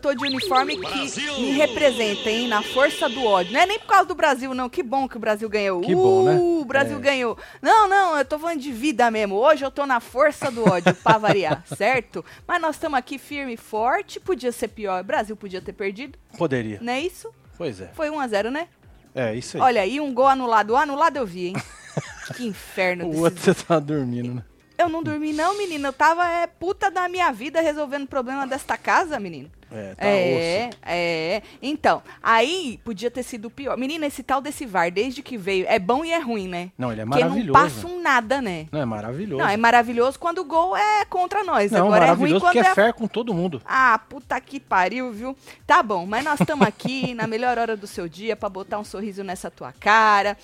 tô de uniforme que me representa, hein? Na força do ódio. Não é nem por causa do Brasil, não. Que bom que o Brasil ganhou. Que bom, né? Uh, o Brasil É. ganhou. Não, não, eu tô falando de vida mesmo. Hoje eu tô na força do ódio, pra variar, certo? Mas nós estamos aqui firme e forte. Podia ser pior. O Brasil podia ter perdido, Poderia. não é isso? Pois é. Foi 1x0, né? É, isso aí. Olha aí, um gol anulado. O anulado eu vi, hein? que inferno. o outro você tava dormindo, né? Eu não dormi, não, menina. Eu tava é, puta da minha vida resolvendo o problema desta casa, menino. É, tá é, osso. é. Então, aí podia ter sido pior. Menina, esse tal desse VAR, desde que veio, é bom e é ruim, né? Não, ele é Porque maravilhoso. não passa um nada, né? Não, é maravilhoso. Não, é maravilhoso quando o gol é contra nós. Não, Agora é ruim quando porque é é fé com todo mundo. ah, puta que pariu, viu? Tá bom, mas nós estamos aqui na melhor hora do seu dia pra botar um sorriso nessa tua cara.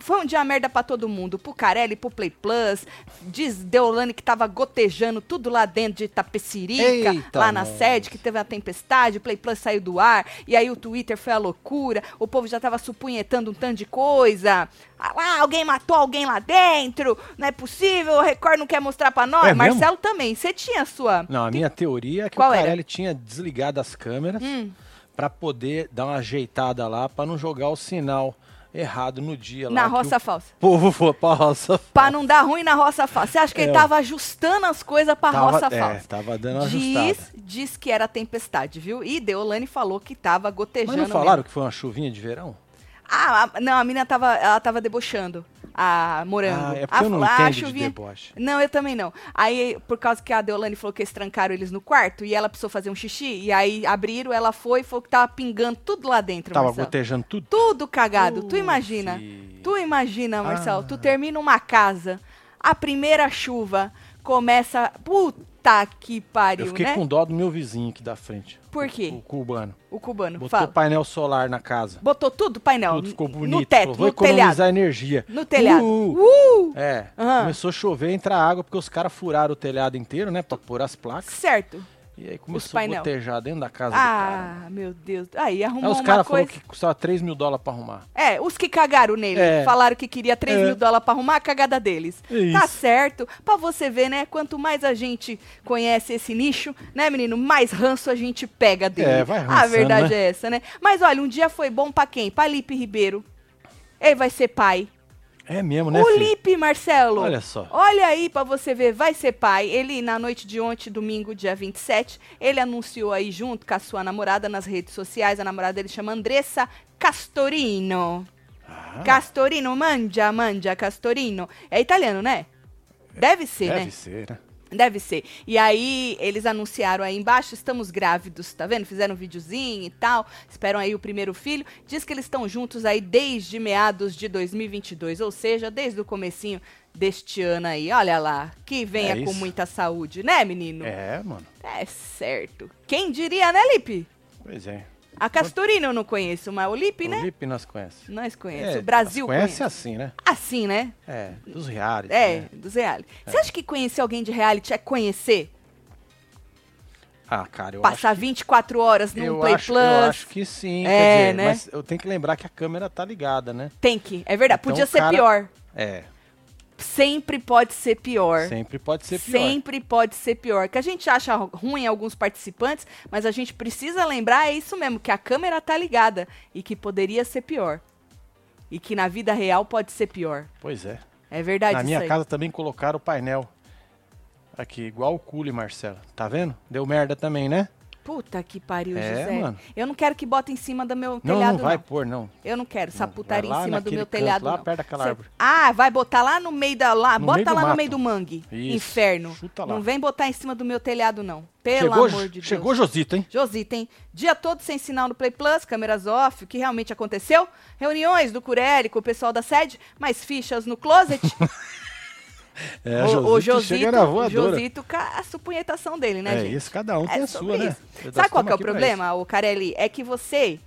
Foi um dia merda pra todo mundo, pro Carelli, pro Play Plus. Diz Deolane que tava gotejando tudo lá dentro de Tapecirica, Eita, lá na sede, que teve a tempestade, o Play Plus saiu do ar, e aí o Twitter foi a loucura, o povo já tava supunhetando um tanto de coisa. Ah, lá, alguém matou alguém lá dentro, não é possível, o Record não quer mostrar pra nós. É mesmo? Marcelo também, você tinha a sua... Não, a minha teoria é que Qual o era? Carelli tinha desligado as câmeras Hum. pra poder dar uma ajeitada lá, pra não jogar o sinal errado no dia lá. Na roça o falsa. povo for pra roça Pra não dar ruim na roça falsa. Você acha que ele É. tava ajustando as coisas pra Tava- roça é, falsa? tava dando diz, ajustada. diz que era tempestade, viu? E Deolane falou que tava gotejando. Mas não falaram mesmo. que foi uma chuvinha de verão? Ah, a- não, a menina tava, ela tava debochando. A morango. Ah, é porque Ah, eu não falou, ah, entendo de chuvinha- deboche. Não, eu também não. Aí, por causa que a Deolane falou que eles trancaram eles no quarto e ela precisou fazer um xixi, e aí abriram, ela foi e falou que tava pingando tudo lá dentro, Tava Marcelo. gotejando tudo? Tudo cagado. tu imagina? Tu imagina, Marcelo, Ah. tu termina uma casa, a primeira chuva começa. Puta que pariu, Eu fiquei né? com dó do meu vizinho aqui da frente. Por quê? O cubano. O cubano. Botou fala. painel solar na casa. Botou tudo, painel. Tudo ficou no bonito. teto, Falou, Vou no telhado. economizar energia. No telhado. Uh, Uh! É, Aham. começou a chover, entrar água, porque os caras furaram o telhado inteiro, né? Pra pôr as placas. Certo. E aí começou a gotejar dentro da casa do cara. Ah, meu Deus. Aí Aí arrumou os uma caras coisa. falaram que custava 3 mil dólares pra arrumar. É, os que cagaram nele, É. falaram que queria 3 É. mil dólares pra arrumar a cagada deles. Tá isso. certo. Pra você ver, né? Quanto mais a gente conhece esse nicho, né, menino? Mais ranço a gente pega dele. É, vai A rançando, verdade né? é essa, né? Mas olha, um dia foi bom pra quem? Pra Lipe Ribeiro. Ele vai ser pai. É mesmo, né, o filho? Lipe, Marcelo. Olha só. Olha aí pra você ver, vai ser pai. Ele, na noite de ontem, domingo, dia 27, ele anunciou aí junto com a sua namorada nas redes sociais. A namorada dele chama Andressa Castorino. Ah, Castorino, mangia, mangia, Castorino. É italiano, né? Deve ser, deve né? ser, né? Deve ser. E aí, eles anunciaram aí embaixo, estamos grávidos, tá vendo? Fizeram um videozinho e tal, esperam aí o primeiro filho. Diz que eles estão juntos aí desde meados de 2022, ou seja, desde o comecinho deste ano aí. Olha lá, que venha É com muita saúde, né, menino? É, mano. É certo. Quem diria, né, Lipe? Pois é. A Castorina eu não conheço, mas o Lipe, O né? Lipe nós conhece. Nós conhecemos. É, o Brasil conhece conhece. assim, né? Assim, né? É, dos reais. É, né? dos reality. Você acha que conhecer alguém de reality é conhecer? Ah, cara, eu Passar 24 horas acho, num eu Play acho, Plus? eu acho que sim, É, quer dizer, né? mas eu tenho que lembrar que a câmera tá ligada, né? Tem que, é verdade. Então, Podia o ser cara- pior. É, Sempre pode ser pior. sempre pode ser pior. Sempre pode ser pior. Que a gente acha ruim alguns participantes, mas a gente precisa lembrar, é isso mesmo, que a câmera tá ligada e que poderia ser pior. E que na vida real pode ser pior. Pois é. É verdade Na minha aí. casa também colocaram o painel. Aqui, igual o Cule, Marcelo. Tá vendo? Deu merda também, né? Puta que pariu, É, José. mano. Eu não quero que bota em cima do meu Não, telhado, não vai não. pôr, não. Eu não quero essa Não, putaria em cima do meu telhado, lá não. perto daquela Cê- árvore. Ah, vai botar lá no meio da... Lá, No bota lá no meio do mangue. Isso, Inferno. chuta lá. Não vem botar em cima do meu telhado, não. Pelo chegou, amor de Deus. chegou Josito, hein? Josita, hein? Dia todo sem sinal no Play Plus, câmeras off, o que realmente aconteceu? Reuniões do Curelli com o pessoal da sede, mais fichas no closet. É, o, o Josito Josito, o a supunhetação dele, né, É gente? isso, cada um tem É a sua, né? isso. Nós Sabe qual é o problema, o Carelli? É que você...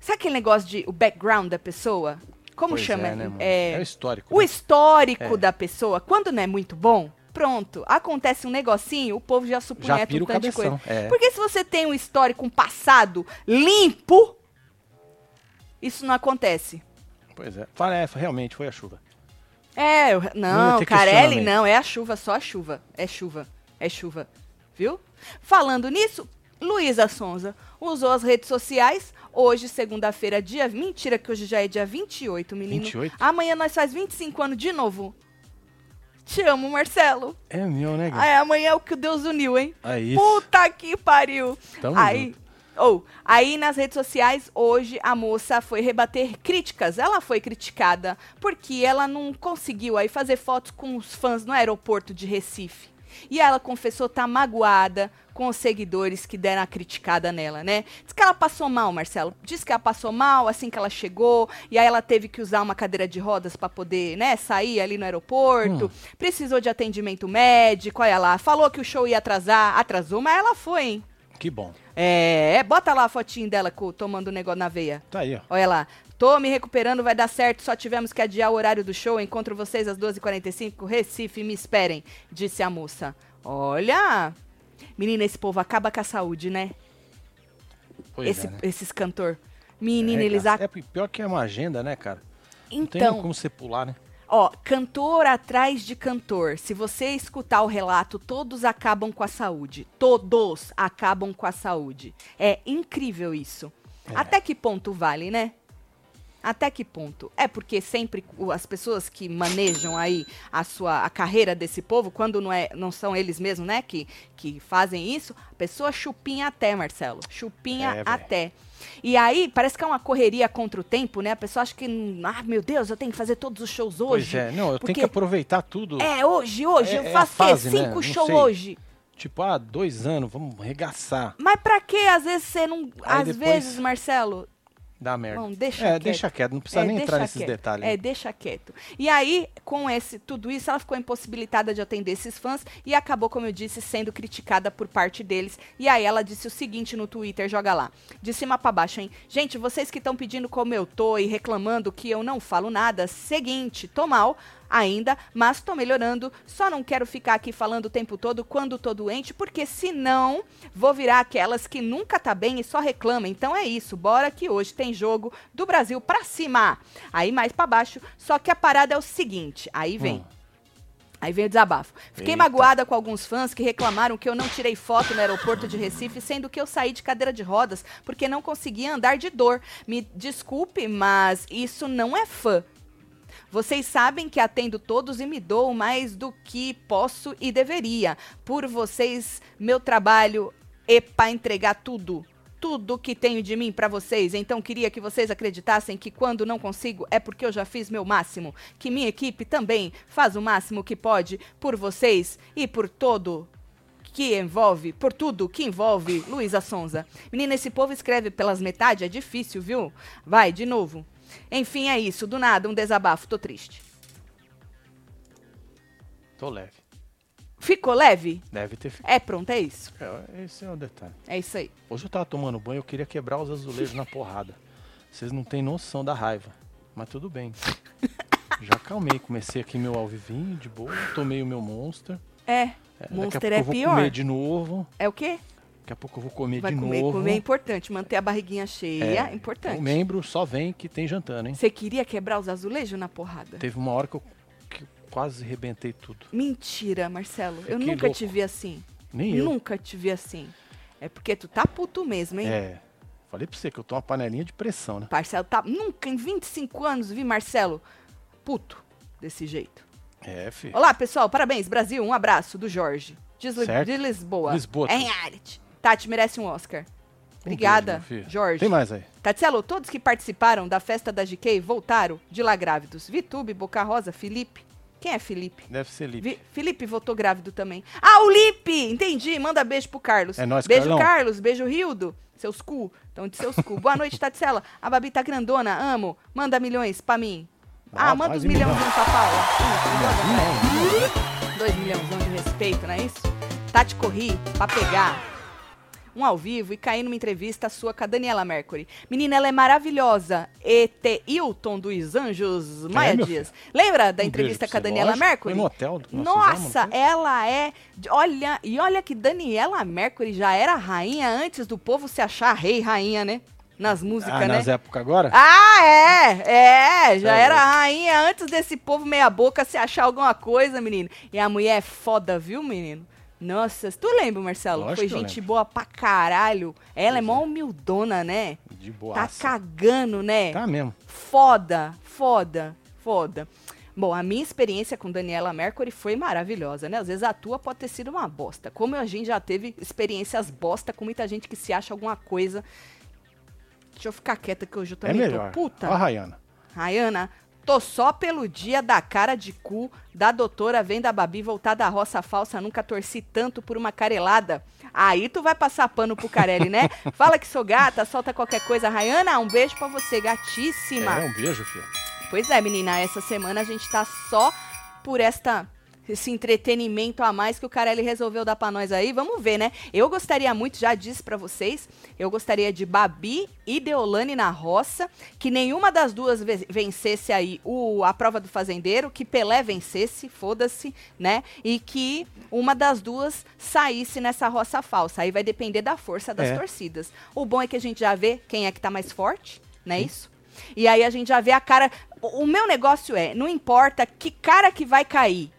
Sabe aquele negócio de o background da pessoa? Como Pois chama? É, né? É, é o histórico. o né? histórico É. da pessoa, quando não é muito bom, pronto, acontece um negocinho, o povo já supunheta um tanto de coisa. É. Porque se você tem um histórico, um passado limpo, isso não acontece. Pois é. Fala, é, realmente foi a chuva. É, eu- Não Carelli não, é a chuva, só a chuva. É chuva, é chuva. Viu? Falando nisso, Luísa Sonza usou as redes sociais. Hoje, segunda-feira, dia. Mentira, que hoje já é dia 28, menino. 28? Amanhã nós faz 25 anos de novo. Te amo, Marcelo. É meu, né? Ai, amanhã é o que Deus uniu, hein? É isso. Puta que pariu. Tamo aí, ou, aí nas redes sociais, hoje a moça foi rebater críticas. Ela foi criticada porque ela não conseguiu aí fazer fotos com os fãs no aeroporto de Recife. E ela confessou estar tá magoada com os seguidores que deram a criticada nela, né? Diz que ela passou mal, Marcelo. Diz que ela passou mal assim que ela chegou, e aí ela teve que usar uma cadeira de rodas para poder, né, sair ali no aeroporto. Hum. Precisou de atendimento médico, olha lá. Falou que o show ia atrasar, atrasou, mas ela foi, hein? Que bom. É, bota lá a fotinho dela tomando o negócio na veia. Tá aí, ó. Olha lá. Tô me recuperando, vai dar certo. Só tivemos que adiar o horário do show. Encontro vocês às 12h45. Recife, me esperem, disse a moça. Olha! Menina, esse povo acaba com a saúde, né? Pois Esse, é, né? Esses cantor. Menina, é, eles... É pior que é uma agenda, né, cara? Não tem Então, como você pular, né? Ó, cantor atrás de cantor. Se você escutar o relato, todos acabam com a saúde. Todos acabam com a saúde. É incrível isso. É. Até que ponto vale, né? Até que ponto? É porque sempre as pessoas que manejam aí a sua a carreira desse povo, quando não, é, não são eles mesmos, né, que, que fazem isso, a pessoa chupinha até, Marcelo. Chupinha É, até. E aí, parece que é uma correria contra o tempo, né? A pessoa acha que, ah, meu Deus, eu tenho que fazer todos os shows hoje. Pois é, não, eu tenho que aproveitar tudo. É, hoje, hoje, É- eu é faço o fase, né? Cinco Não shows hoje. Tipo, ah, dois anos, vamos regaçar. Mas pra que às vezes você não. Aí às depois- vezes, Marcelo, Dá merda. Não, deixa é, quieto. deixa quieto, não precisa É, nem entrar deixa nesses quieto. detalhes. É, deixa quieto. E aí, com esse tudo isso, ela ficou impossibilitada de atender esses fãs e acabou, como eu disse, sendo criticada por parte deles. E aí ela disse o seguinte no Twitter, joga lá. De cima pra baixo, hein? Gente, vocês que estão pedindo como eu tô e reclamando que eu não falo nada, seguinte, tô mal ainda, mas tô melhorando. Só não quero ficar aqui falando o tempo todo quando tô doente, porque senão vou virar aquelas que nunca tá bem e só reclama. Então é isso, bora que hoje tem jogo do Brasil pra cima. Aí mais pra baixo, só que a parada é o seguinte, aí vem. Hum. Aí vem o desabafo. Fiquei Eita. magoada com alguns fãs que reclamaram que eu não tirei foto no aeroporto de Recife, sendo que eu saí de cadeira de rodas porque não conseguia andar de dor. Me desculpe, mas isso não é fã. Vocês sabem que atendo todos e me dou mais do que posso e deveria. Por vocês, meu trabalho é para entregar tudo. Tudo que tenho de mim para vocês. Então queria que vocês acreditassem que quando não consigo é porque eu já fiz meu máximo. Que minha equipe também faz o máximo que pode por vocês e por todo que envolve, por tudo que envolve Luísa Sonza. Menina, esse povo escreve pelas metades, é difícil, viu? Vai, de novo. Enfim, é isso. Do nada, um desabafo. Tô triste. Tô leve. Ficou leve? Deve ter ficado. É, pronto, é isso. É, esse é o detalhe. É isso aí. Hoje eu tava tomando banho, eu queria quebrar os azulejos na porrada. Vocês não têm noção da raiva. Mas tudo bem. Já acalmei. Comecei aqui meu alvivinho, de boa. Tomei o meu monster. É. É, Monster daqui a é pouco eu vou pior. comer de novo. É o quê? Daqui a pouco eu vou comer Vai de comer. novo. Comer é importante. Manter a barriguinha cheia é, importante. O membro só vem que tem jantando, hein? Você queria quebrar os azulejos na porrada? Teve uma hora que eu, que eu quase rebentei tudo. Mentira, Marcelo. Eu Que nunca louco. te vi assim. Nem eu. Nunca te vi assim. É porque tu tá puto mesmo, hein? É. Falei pra você que eu tô uma panelinha de pressão, né? Marcelo tá. Nunca em 25 anos vi Marcelo puto desse jeito. É, filho. Olá, pessoal. Parabéns, Brasil. Um abraço do Jorge. De, Li- Certo. de Lisboa. Lisboa, Em reality. Tati merece um Oscar. Obrigada. Jorge. Tem mais aí. Tatielo, todos que participaram da festa da GK voltaram de lá grávidos. Vitube, Boca Rosa, Felipe. Quem é Felipe? Deve ser Lipe. Vi- Felipe votou grávido também. Ah, o Lipe! Entendi. Manda beijo pro Carlos. É nóis, Beijo, Carlão. Carlos. Beijo, Rildo. Seus cu. Então, de seus cu. Boa noite, Tatsela. A Babi tá grandona. Amo. Manda milhões pra mim. Ah, Ah, manda os milhãozinhos pra Paula. Dois milhãozão de respeito, não é isso? Tati corri pra pegar um ao vivo e cair numa entrevista sua com a Daniela Mercury. Menina, ela é maravilhosa. E.T. Hilton dos Anjos Maia É, Dias. Lembra da Um entrevista com a Daniela lógico. Mercury? No hotel Nossa, fizemos, foi? ela é. Olha, e olha que Daniela Mercury já era rainha antes do povo se achar rei rainha, né? Nas músicas, Ah, né? nas épocas agora? Ah, é! É! Já era rainha antes desse povo meia-boca se achar alguma coisa, menino. E a mulher é foda, viu, menino? Nossa, tu lembra, Marcelo? Lógico Foi gente boa pra caralho. Ela é mó é. humildona, né? De Tá boa. cagando, né? Tá mesmo. Foda, foda, foda. Bom, a minha experiência com Daniela Mercury foi maravilhosa, né? Às vezes a tua pode ter sido uma bosta. Como a gente já teve experiências bosta com muita gente que se acha alguma coisa. Deixa eu ficar quieta que hoje eu É também melhor. tô puta. Ó, a Rayana. Rayana, tô só pelo dia da cara de cu da doutora Venda Babi voltar da roça falsa. Nunca torci tanto por uma carelada. Aí tu vai passar pano pro Carelli, né? Fala que sou gata, solta qualquer coisa. Rayana, um beijo pra você, gatíssima. É, um beijo, filho. Pois é, menina, essa semana a gente tá só por esta esse entretenimento a mais que o Carelli resolveu dar pra nós aí. Vamos ver, né? Eu gostaria muito, já disse pra vocês, eu gostaria de Babi e Deolane na roça, que nenhuma das duas ve- vencesse aí o, a prova do fazendeiro, que Pelé vencesse, foda-se, né? E que uma das duas saísse nessa roça falsa. Aí vai depender da força das É. torcidas. O bom é que a gente já vê quem é que tá mais forte, não é isso? E aí a gente já vê a cara. O meu negócio é, não importa que cara que vai cair.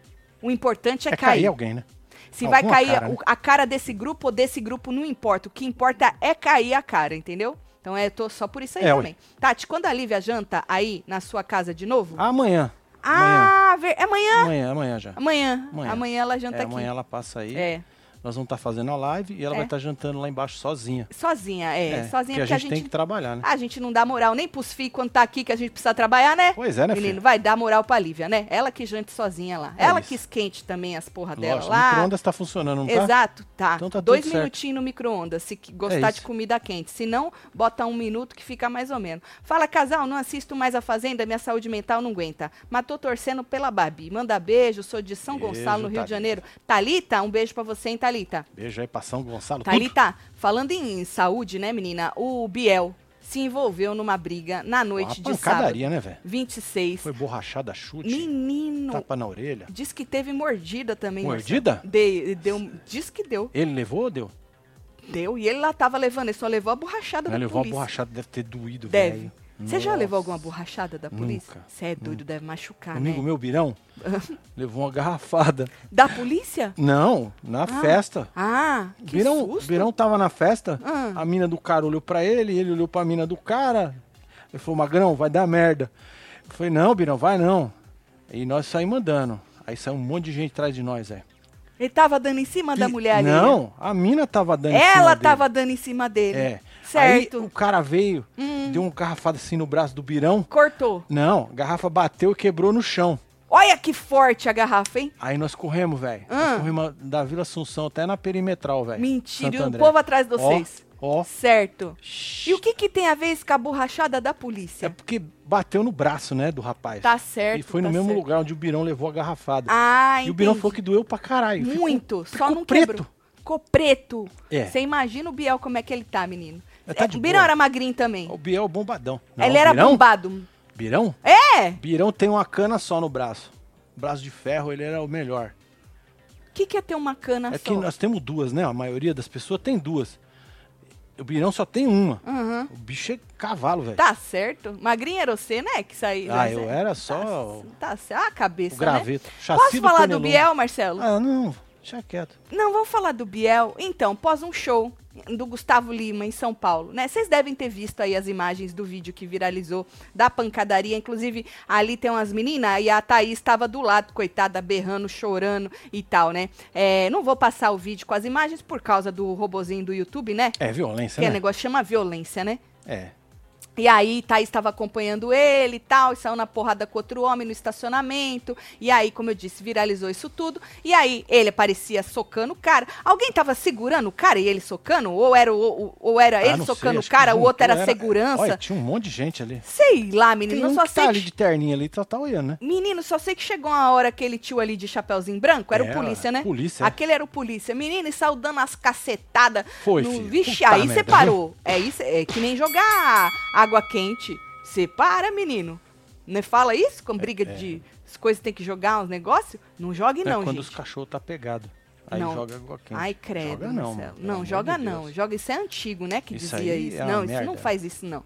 O importante é, É cair. cair alguém, né? Se vai Alguma cair cara, né? a cara desse grupo ou desse grupo, não importa. O que importa é cair a cara, entendeu? Então é, tô só por isso aí É, também. Tati, quando a Lívia janta aí na sua casa de novo? Amanhã. Ah, ver- é amanhã? Amanhã, amanhã já. Amanhã. Amanhã. Amanhã ela janta É, aqui. amanhã ela passa aí. É. Nós vamos estar fazendo a live e ela É. vai estar jantando lá embaixo sozinha. Sozinha, é. sozinha, porque porque a gente, tem que trabalhar, né? A gente não dá moral nem pros filhos quando tá aqui, que a gente precisa trabalhar, né? Pois é, né, Menino, filho? vai dar moral pra Lívia, né? Ela que jante sozinha lá. É Ela isso. que esquente também as porra dela Lógico, o lá. micro-ondas tá funcionando, não tá? Exato, tá. Então tá Dois minutinhos no micro-ondas, se gostar de isso. comida quente. Se não, bota um minuto que fica mais ou menos. Fala, casal, não assisto mais a Fazenda, minha saúde mental não aguenta. Mas tô torcendo pela Babi. Manda beijo, sou de São Beijo, Gonçalo, no Rio de Thalita. Janeiro. Talita, um beijo pra você, hein, Talita? Beijo aí pra São Gonçalo. tudo. Thalita, falando em saúde, né, menina? O Biel se envolveu numa briga na noite Uma de sábado. né, velho? 26. Foi borrachada, chute, Menino, tapa na orelha. diz que teve mordida também. Mordida? De, deu, diz que deu. Ele levou ou deu? Deu. E ele lá tava levando, ele só levou a borrachada Ele da levou a polícia. borrachada, deve ter doído, Deve. velho. Você já levou alguma borrachada da polícia? Você é doido, deve machucar, Um amigo né? meu, Birão, levou uma garrafada. Da polícia? Não, na festa. Ah, que Birão, susto. Birão tava na festa, Ah. a mina do cara olhou pra ele, ele olhou pra mina do cara. Ele falou, Magrão, vai dar merda. Eu falei, não, Birão, vai não. E nós saímos andando. Aí saiu um monte de gente atrás de nós, é. Ele tava dando em cima da E- mulher ali. Não, a mina tava dando em cima Ela dele. tava dando em cima dele. É. Certo. Hum. Aí o cara veio, deu uma garrafada assim no braço do Birão. Cortou. Não, a garrafa bateu e quebrou no chão. Olha que forte a garrafa, hein? Aí nós corremos, velho. Ah. Nós corremos da Vila Assunção até na perimetral, velho. Mentira. E o povo atrás de vocês. Ó, ó. Certo. E o que que tem a ver com a borrachada da É polícia? porque bateu no braço, né, do rapaz. Tá certo. E foi no tá mesmo certo. lugar onde o Birão levou a garrafada. Ah, e o Birão entendi. falou que doeu pra caralho. Ficou- Muito. Só ficou não preto. quebrou. Ficou preto. É. Você imagina o Biel como é que ele tá, menino. Tá É, de o Birão boa. era magrinho também. O Biel é o bombadão. Não, ele o era Birão, bombado. Birão? É? Birão tem uma cana só no braço. Braço de ferro, ele era o melhor. O que, que é ter uma cana É só? que nós temos duas, né? A maioria das pessoas tem duas. O Birão só tem uma. Aham. O bicho é cavalo, velho. Tá certo. Magrinho era você, né? Que saiu. Ah, eu era só Tá, tá certo. Ah, a cabeça, o graveto. né? Chassi Posso falar do. Biel, Marcelo? Ah, não. Deixa quieto. Não, vamos falar do Biel. Então, pós um show do Gustavo Lima em São Paulo, né? Vocês devem ter visto aí as imagens do vídeo que viralizou da pancadaria. Inclusive, ali tem umas meninas e a Thaís estava do lado, coitada, berrando, chorando e tal, né? É, não vou passar o vídeo com as imagens por causa do robozinho do YouTube, né? É violência, Que é né? negócio chama violência, né? É. E aí, Thaís estava acompanhando ele e tal, e saiu na porrada com outro homem no estacionamento. E aí, como eu disse, viralizou isso tudo. E aí, ele aparecia socando o cara. Alguém tava segurando o cara e ele socando? Ou era, o, ou era Ah, ele socando sei, o que cara, o outro juntou, era, segurança? Olha, tinha um monte de gente ali. Sei lá, menino. Tem um só que sei tá que ali de terninho ali, só tá olhando, né? Menino, só sei que chegou uma hora aquele tio ali de chapeuzinho branco, era É, o polícia, né? polícia, é. Aquele era o polícia. Menino, e saiu dando as cacetadas. Foi, no... Vixe, Puta aí você parou. É isso, é que nem jogar água quente. Você para, menino. Não fala isso? Com briga de as coisas tem que jogar uns negócios? Não jogue É não, quando gente. os cachorros tá pegado. Aí Não. joga água quente. Ai, credo, Joga não, Marcelo. Não, joga de não. Joga, isso é antigo, né, que Isso dizia isso. é não, isso não merda. faz isso não.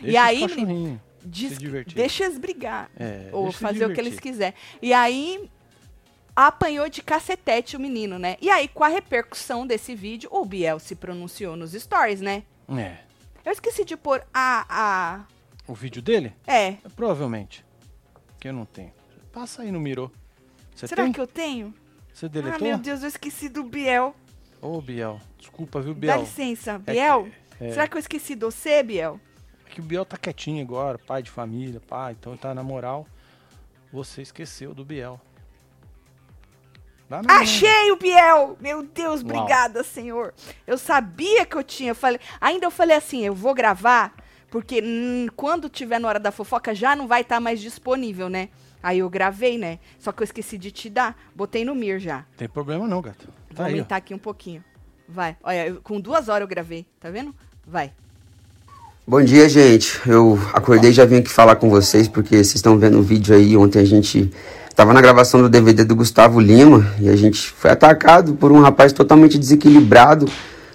Deixa e aí, menino, diz deixa eles brigar. É, ou fazer o que eles quiserem. E aí, apanhou de cacetete o menino, né? E aí, com a repercussão desse vídeo, o Biel se pronunciou nos stories, né? É. Eu esqueci de pôr a. a... O vídeo dele? É. Provavelmente. Que eu não tenho. Passa aí no Miro. Você Será tem? que eu tenho? Você Ah, deletou? meu Deus, eu esqueci do Biel. Ô, Biel. Desculpa, viu, Dá Biel? licença, É Biel? que- é. Será que eu esqueci do você, Biel? É que o Biel tá quietinho agora, pai de família, pai, então tá na moral. Você esqueceu do Biel. Achei o Biel! Meu Deus, Uau. obrigada, senhor. Eu sabia que eu tinha. eu Falei, ainda eu falei assim, eu vou gravar, porque hum, quando tiver na hora da fofoca já não vai estar mais disponível, né? Aí eu gravei, né? Só que eu esqueci de te dar. Botei no Mir já. Tem problema não, gato. Vou Tá aí, ó. aumentar aqui um pouquinho. Vai. Olha, eu- com duas horas eu gravei, tá vendo? Vai. Bom dia, gente. Eu acordei e já vim aqui falar com vocês porque vocês estão vendo o vídeo aí. Ontem a gente tava na gravação do DVD do Gustavo Lima e a gente foi atacado por um rapaz totalmente desequilibrado.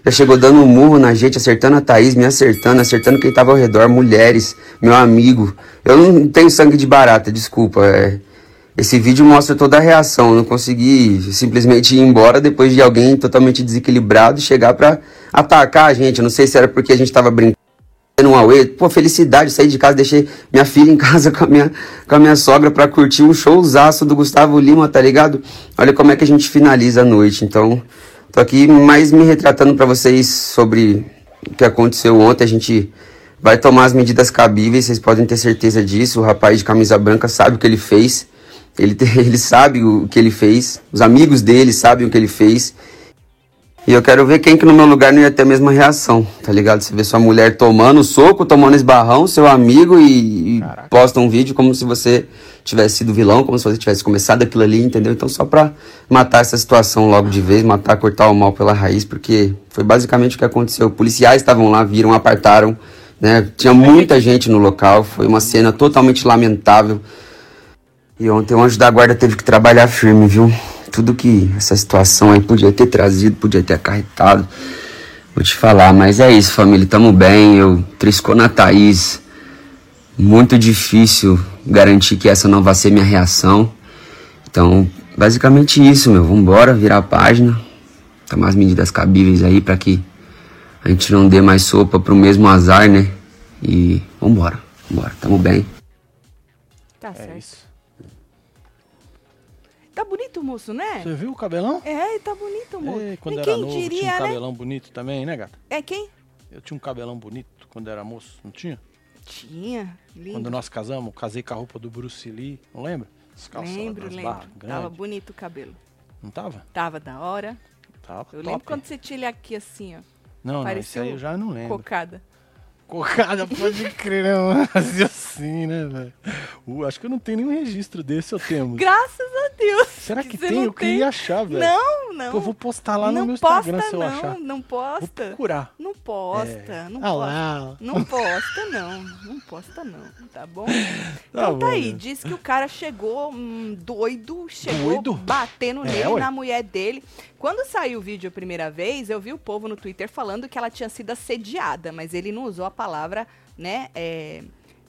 Já chegou dando um murro na gente, acertando a Thaís, me acertando, acertando quem tava ao redor, mulheres, meu amigo. Eu não tenho sangue de barata, desculpa. é. Esse vídeo mostra toda a reação. Eu não consegui simplesmente ir embora depois de alguém totalmente desequilibrado chegar pra atacar a gente. Eu não sei se era porque a gente tava brincando no Aue, pô, felicidade, saí de casa, deixei minha filha em casa com a minha, com a minha sogra pra curtir um showzaço do Gustavo Lima, tá ligado? Olha como é que a gente finaliza a noite. Então, tô aqui mais me retratando pra vocês sobre o que aconteceu ontem. A gente vai tomar as medidas cabíveis, vocês podem ter certeza disso. O rapaz de camisa branca sabe o que ele fez. Ele, ele sabe o que ele fez. Os amigos dele sabem o que ele fez. E eu quero ver quem que no meu lugar não ia ter a mesma reação, tá ligado? Você vê sua mulher tomando soco, tomando esbarrão, seu amigo e, e posta um vídeo como se você tivesse sido vilão, como se você tivesse começado aquilo ali, entendeu? Então só pra matar essa situação logo de vez, matar, cortar o mal pela raiz, porque foi basicamente o que aconteceu. Policiais estavam lá, viram, apartaram, né? Tinha muita gente no local, foi uma cena totalmente lamentável. E ontem o anjo da guarda teve que trabalhar firme, viu? Tudo que essa situação aí podia ter trazido, podia ter acarretado. Vou te falar, mas é isso, família. Tamo bem. Eu triscou na Thaís. Muito difícil garantir que essa não vai ser minha reação. Então, basicamente isso, meu. Vambora, virar a página. Tomar as medidas cabíveis aí pra que a gente não dê mais sopa pro mesmo azar, né? E vambora, vambora. Tamo bem. Tá É certo. isso. Bonito moço, né? Você viu o cabelão? É, tá bonito moço. Ei, quando E era quem novo, tinha diria, um né? cabelão bonito também, né, gata? É quem? Eu tinha um cabelão bonito quando era moço, não tinha? Tinha. Lindo. Quando nós casamos, casei com a roupa do Bruce Lee, não lembra? As calças Lembro, lembro. barras Tava bonito o cabelo. Não tava? Tava da hora. Tava Eu top. lembro quando você tinha ele aqui assim, ó. Não, não, parecia isso aí eu já não lembro. Cocada. Cocada, pode crer, né? Fazia assim, né, velho? Uh, acho que eu não tenho nenhum registro desse, eu temos. Graças a Deus. Será que você tem? Eu queria achar, velho. Não, não. Pô, eu vou postar lá não no meu posta, Instagram se eu não, achar. Não Vou posta. procurar. Não posta, É. não Ah posta. lá. Não posta, não. Não posta, não. Tá bom? Tá Então tá, bom, aí. né? Diz que o cara chegou hum, doido, chegou Doido? batendo É, nele, ué. na mulher dele. Quando saiu o vídeo a primeira vez, eu vi o povo no Twitter falando que ela tinha sido assediada, mas ele não usou a palavra, né? É,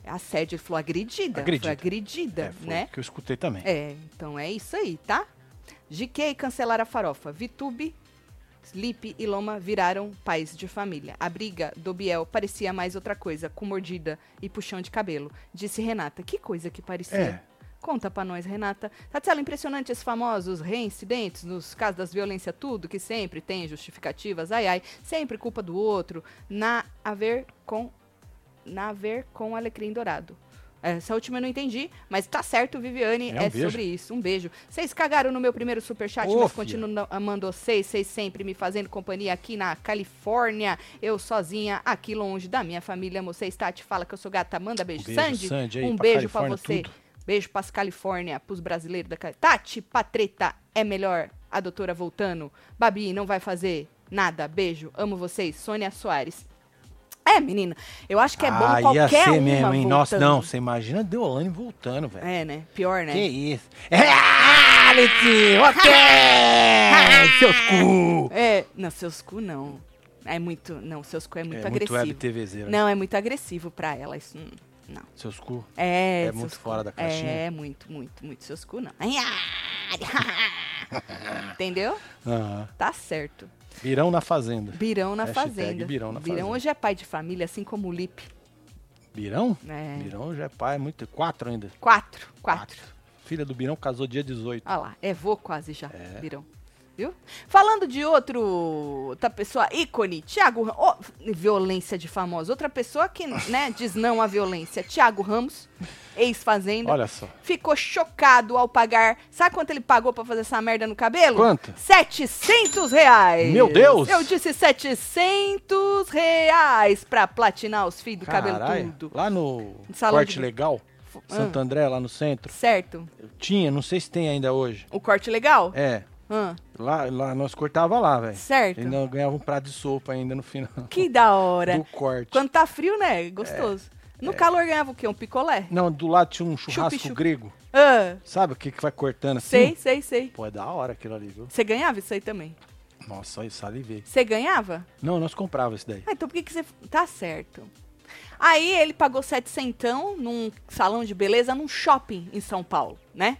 assédio, ele falou agredida. Agredida. Foi agredida, É, foi né? que eu escutei também. É, então é isso aí, tá? GK cancelar a farofa. Vitube, Sleep e Loma viraram pais de família. A briga do Biel parecia mais outra coisa, com mordida e puxão de cabelo. Disse Renata. Que coisa que parecia. É. Conta pra nós, Renata. Tatiana, impressionante esses famosos reincidentes nos casos das violências, tudo, que sempre tem justificativas, ai ai, sempre culpa do outro, na a ver com na ver com Alecrim Dourado. Essa última eu não entendi, mas tá certo, Viviane, É, um é, sobre isso. Um beijo. Vocês cagaram no meu primeiro superchat, Ô, mas filha. continuam amando vocês, vocês sempre me fazendo companhia aqui na Califórnia. Eu sozinha, aqui longe da minha família. Vocês, Tati, fala que eu sou gata. Manda beijo. Um beijo, Sandy, Sandy, aí um pra beijo pra Califórnia, você. tudo. Beijo pras Califórnia, pros brasileiros da Cali- Tati, Patreta, é melhor. A doutora voltando. Babi, não vai fazer nada. Beijo, amo vocês. Sônia Soares. É, menina, eu acho que é bom ah, qualquer ia ser uma mesmo, hein? Nossa, voltando. não, você imagina Deolane voltando, velho. É, né? Pior, né? Que isso? Reality! Ok! Seus cu! É, não, seus cu não. É muito, não, seus cu é muito é muito web agressivo. TVzeira. não, é muito agressivo pra ela, isso hum, não. Seus cu. É, É muito cu. fora da caixinha. É, muito, muito, muito seus cu não. Ah! Entendeu? Tá certo. Birão na fazenda. Birão na Hashtag fazenda. Birão na fazenda. hoje é pai de família, assim como o Lipe. Birão? É. Birão já é pai, muito. Quatro ainda. Quatro. Quatro. Filha do Birão casou dia 18. Olha lá, é vô quase já, É. Birão. Viu? Falando de outro, outra pessoa ícone, Thiago Ramos. Oh, violência de famosos. Outra pessoa que, né, diz não à violência. Thiago Ramos, ex-fazenda. Olha só. Ficou chocado ao pagar. Sabe quanto ele pagou pra fazer essa merda no cabelo? Quanto? 700 reais. Meu Deus! Eu disse 700 reais pra platinar os fios do cabelo tudo. Lá no Salão Corte de- Legal, Santo ah, André, lá no centro. certo. Tinha, não sei se tem ainda hoje. O corte legal? É. Ah, Lá, lá nós cortava lá, velho. certo. Ainda ganhava um prato de sopa ainda no final Que da hora. do corte. Quando tá frio, né? Gostoso. No calor ganhava o quê? Um picolé? Não, do lado tinha um churrasco Chup-chup. grego. Ah, Sabe o que, que vai cortando assim? sei, sei, sei. Pô, é da hora aquilo ali, viu? Você ganhava isso aí também? Nossa, aí salivei. Você ganhava? Não, nós comprava esse daí. Ah, então por que, que você. Tá certo. Aí ele pagou 700 num salão de beleza num shopping em São Paulo, né?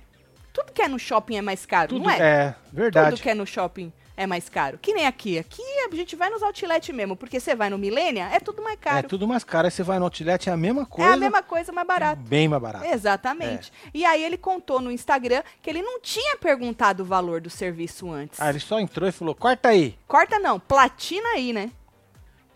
Tudo que é no shopping é mais caro, Tudo não é? é, verdade. Tudo que é no shopping é mais caro. Que nem aqui. Aqui a gente vai nos outlet mesmo, porque você vai no Milênia, é tudo mais É caro. tudo mais caro. Aí você vai no outlet, é a mesma É coisa. a mesma coisa, mais barato. Bem mais barato. Exatamente. E aí ele contou no Instagram que ele não tinha perguntado o valor do serviço antes. Ah, ele só entrou e falou, corta aí. Corta não, platina aí, né?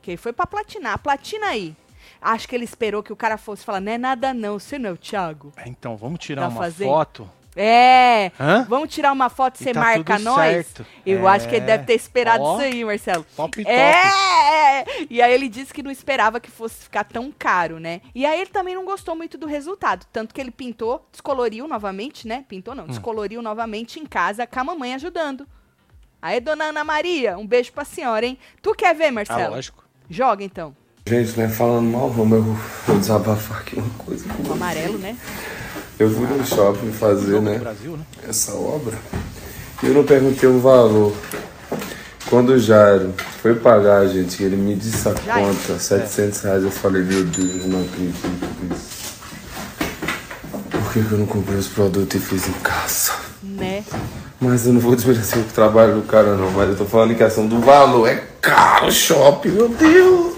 Que ele foi pra platinar, platina aí. Acho que ele esperou que o cara fosse falar, não é nada não, você não é o Thiago. É, Então, vamos tirar Tá uma fazendo? foto. É, Hã? vamos tirar uma foto e você tá marca tudo nós? certo. Eu acho que ele É. deve ter esperado Ó. isso aí, Marcelo. Top, top. É! E aí ele disse que não esperava que fosse ficar tão caro, né? E aí ele também não gostou muito do resultado. Tanto que ele pintou, descoloriu novamente, né? Pintou Hum. não, descoloriu novamente em casa com a mamãe ajudando. Aí, dona Ana Maria, um beijo pra senhora, hein? Tu quer ver, Ah, Marcelo? lógico. Joga então. Gente, não é falando mal, mas eu vou desabafar aqui uma coisa. O amarelo, né? Eu fui no shopping fazer, né, Brasil, né? essa obra e eu não perguntei o valor. Quando o Jairo foi pagar, gente, ele me disse a conta, 700 reais, eu falei, meu Deus, eu não acredito nisso. Por que, que eu não comprei os produtos e fiz em casa? Né? Mas eu não vou desmerecer o trabalho do cara, não. Mas eu tô falando em questão do valor. É caro o shopping, meu Deus.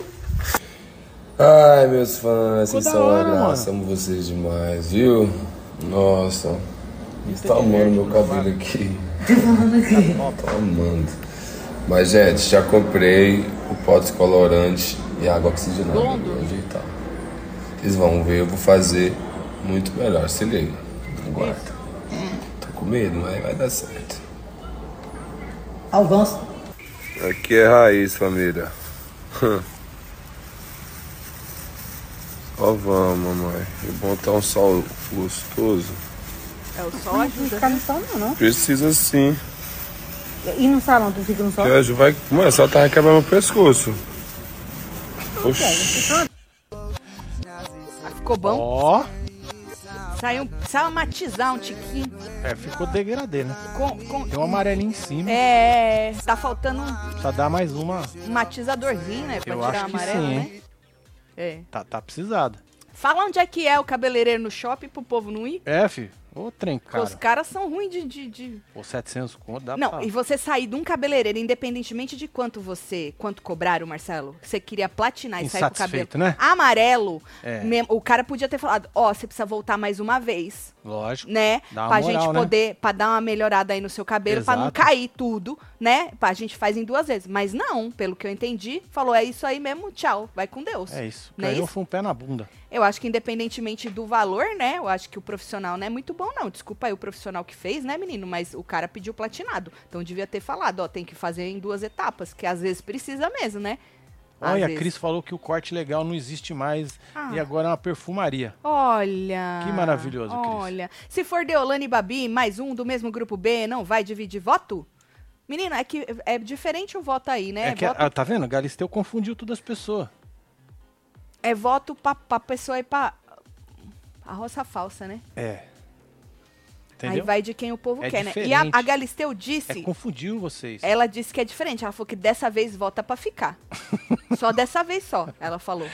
Ai, meus fãs, vocês são uma graça. Amo vocês demais, viu? Nossa. Tô amando meu cabelo aqui. Tô amando. Mas, gente, já comprei o pó descolorante e água oxigenada. Vou ajeitar. Vocês vão ver, eu vou fazer muito melhor. Se liga. Aguarda. Tô com medo, mas vai dar certo. Avança. Aqui é raiz, família. Ó, vamos, mamãe. E bom tá um sol gostoso. É o sol Não ajuda. ficar no sol, não, não. Precisa sim. E no salão, tu fica no sol? Ju vai começar a tá quebrar meu pescoço. Oxi. Ah, Ficou bom? Ó, Saiu, saiu matizar um tiquinho. é, ficou degradê, né? Com, com, Tem um amarelinho em cima. É, tá faltando um, Só dá mais uma. um matizadorzinho, né? Pra Eu tirar acho o que amarelo, sim, né? hein? É. Tá, tá precisado. Fala onde é que é o cabeleireiro no shopping pro povo não ir. É, fi. Ô, trem, Porque os cara. caras são ruins de, de, de- Pô, 700 conto dá Não, pra... e você sair de um cabeleireiro, independentemente de quanto você, quanto cobraram, Marcelo, você queria platinar e sair com o cabelo né? amarelo, É. mesmo- o cara podia ter falado, ó, você precisa voltar mais uma vez, Lógico. né? Dá uma pra moral, gente né? poder, pra dar uma melhorada aí no seu cabelo, pra não Exato. cair tudo, né? Pra gente faz em duas vezes. Mas não, pelo que eu entendi, falou, é isso aí mesmo, tchau, vai com Deus. É isso. Não é Ganhou isso? foi um pé na bunda. Eu acho que independentemente do valor, né? Eu acho que o profissional não é muito bom, não. Desculpa aí o profissional que fez, né, menino? Mas o cara pediu platinado. Então devia ter falado, ó, tem que fazer em duas etapas, que às vezes precisa mesmo, né? Às Olha, a vezes. Cris falou que o corte legal não existe mais Ah. e agora é uma perfumaria. Olha. Que maravilhoso, Cris. Olha. Se for Deolane e Babi, mais um do mesmo grupo B, não vai dividir voto? Menina, é que é diferente o voto aí, né? É, que, voto, ah, tá vendo? Galisteu confundiu todas as pessoas. é voto pra, pra pessoa ir pra. A roça falsa, né? É. Aí Entendeu? vai de quem o povo É quer, né? E a, diferente. a Galisteu É, disse. confundiu vocês. Ela disse que é diferente. Ela falou que dessa vez vota pra ficar. só dessa vez só, ela falou.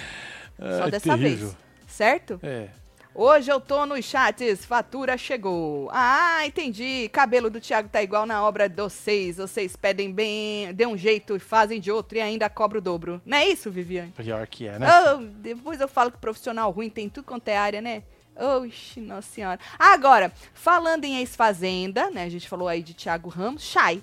Só Ai, dessa terrível. vez. Certo? É. Hoje eu tô nos chats, fatura chegou. Ah, entendi. Cabelo do Thiago tá igual na obra de vocês. Vocês pedem bem, dê um jeito e fazem de outro e ainda cobra o dobro. Não é isso, Viviane? Pior que é, né? Oh, depois eu falo que profissional ruim tem tudo quanto é área, né? Oxi, nossa senhora. Agora, falando em ex-fazenda, né? A gente falou aí de Thiago Ramos, Chay.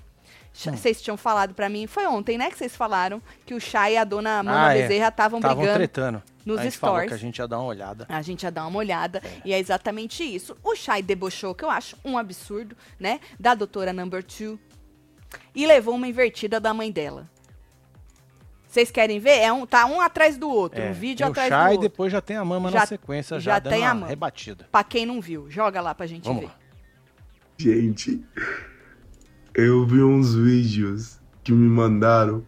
Hum. Vocês tinham falado pra mim, foi ontem, né, que vocês falaram que o Chay e a dona Mona Ah, é. Bezerra estavam Estavam brigando. tretando. nos a stories. que a gente ia dar uma olhada. A gente ia dar uma olhada e é exatamente isso. O Chay debochou, que eu acho um absurdo, né? Da doutora Number Two. E levou uma invertida da mãe dela. Vocês querem ver? É um, tá um atrás do outro, É, um vídeo atrás chá do e outro. depois já tem a mama Já- na sequência, já, já dando tem a mama. rebatida. Pra quem não viu, joga lá pra gente Vamos ver. lá. Gente, eu vi uns vídeos que me mandaram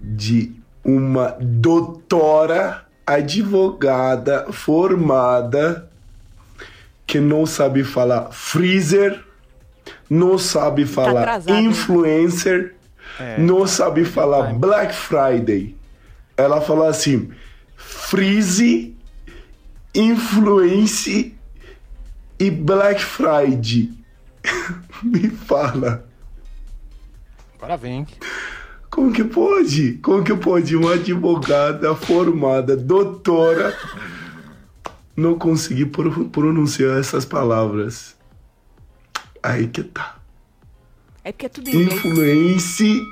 de uma doutora advogada formada que não sabe falar freezer, não sabe falar atrasado, hein? É, não sabe falar. Black Friday. Ela fala assim: freeze, influence e Black Friday. Me fala, Agora vem. como que pode? Como que pode uma advogada formada, doutora, não conseguir pro- pronunciar essas palavras? Aí que tá. É porque é tudo inglês. Influence,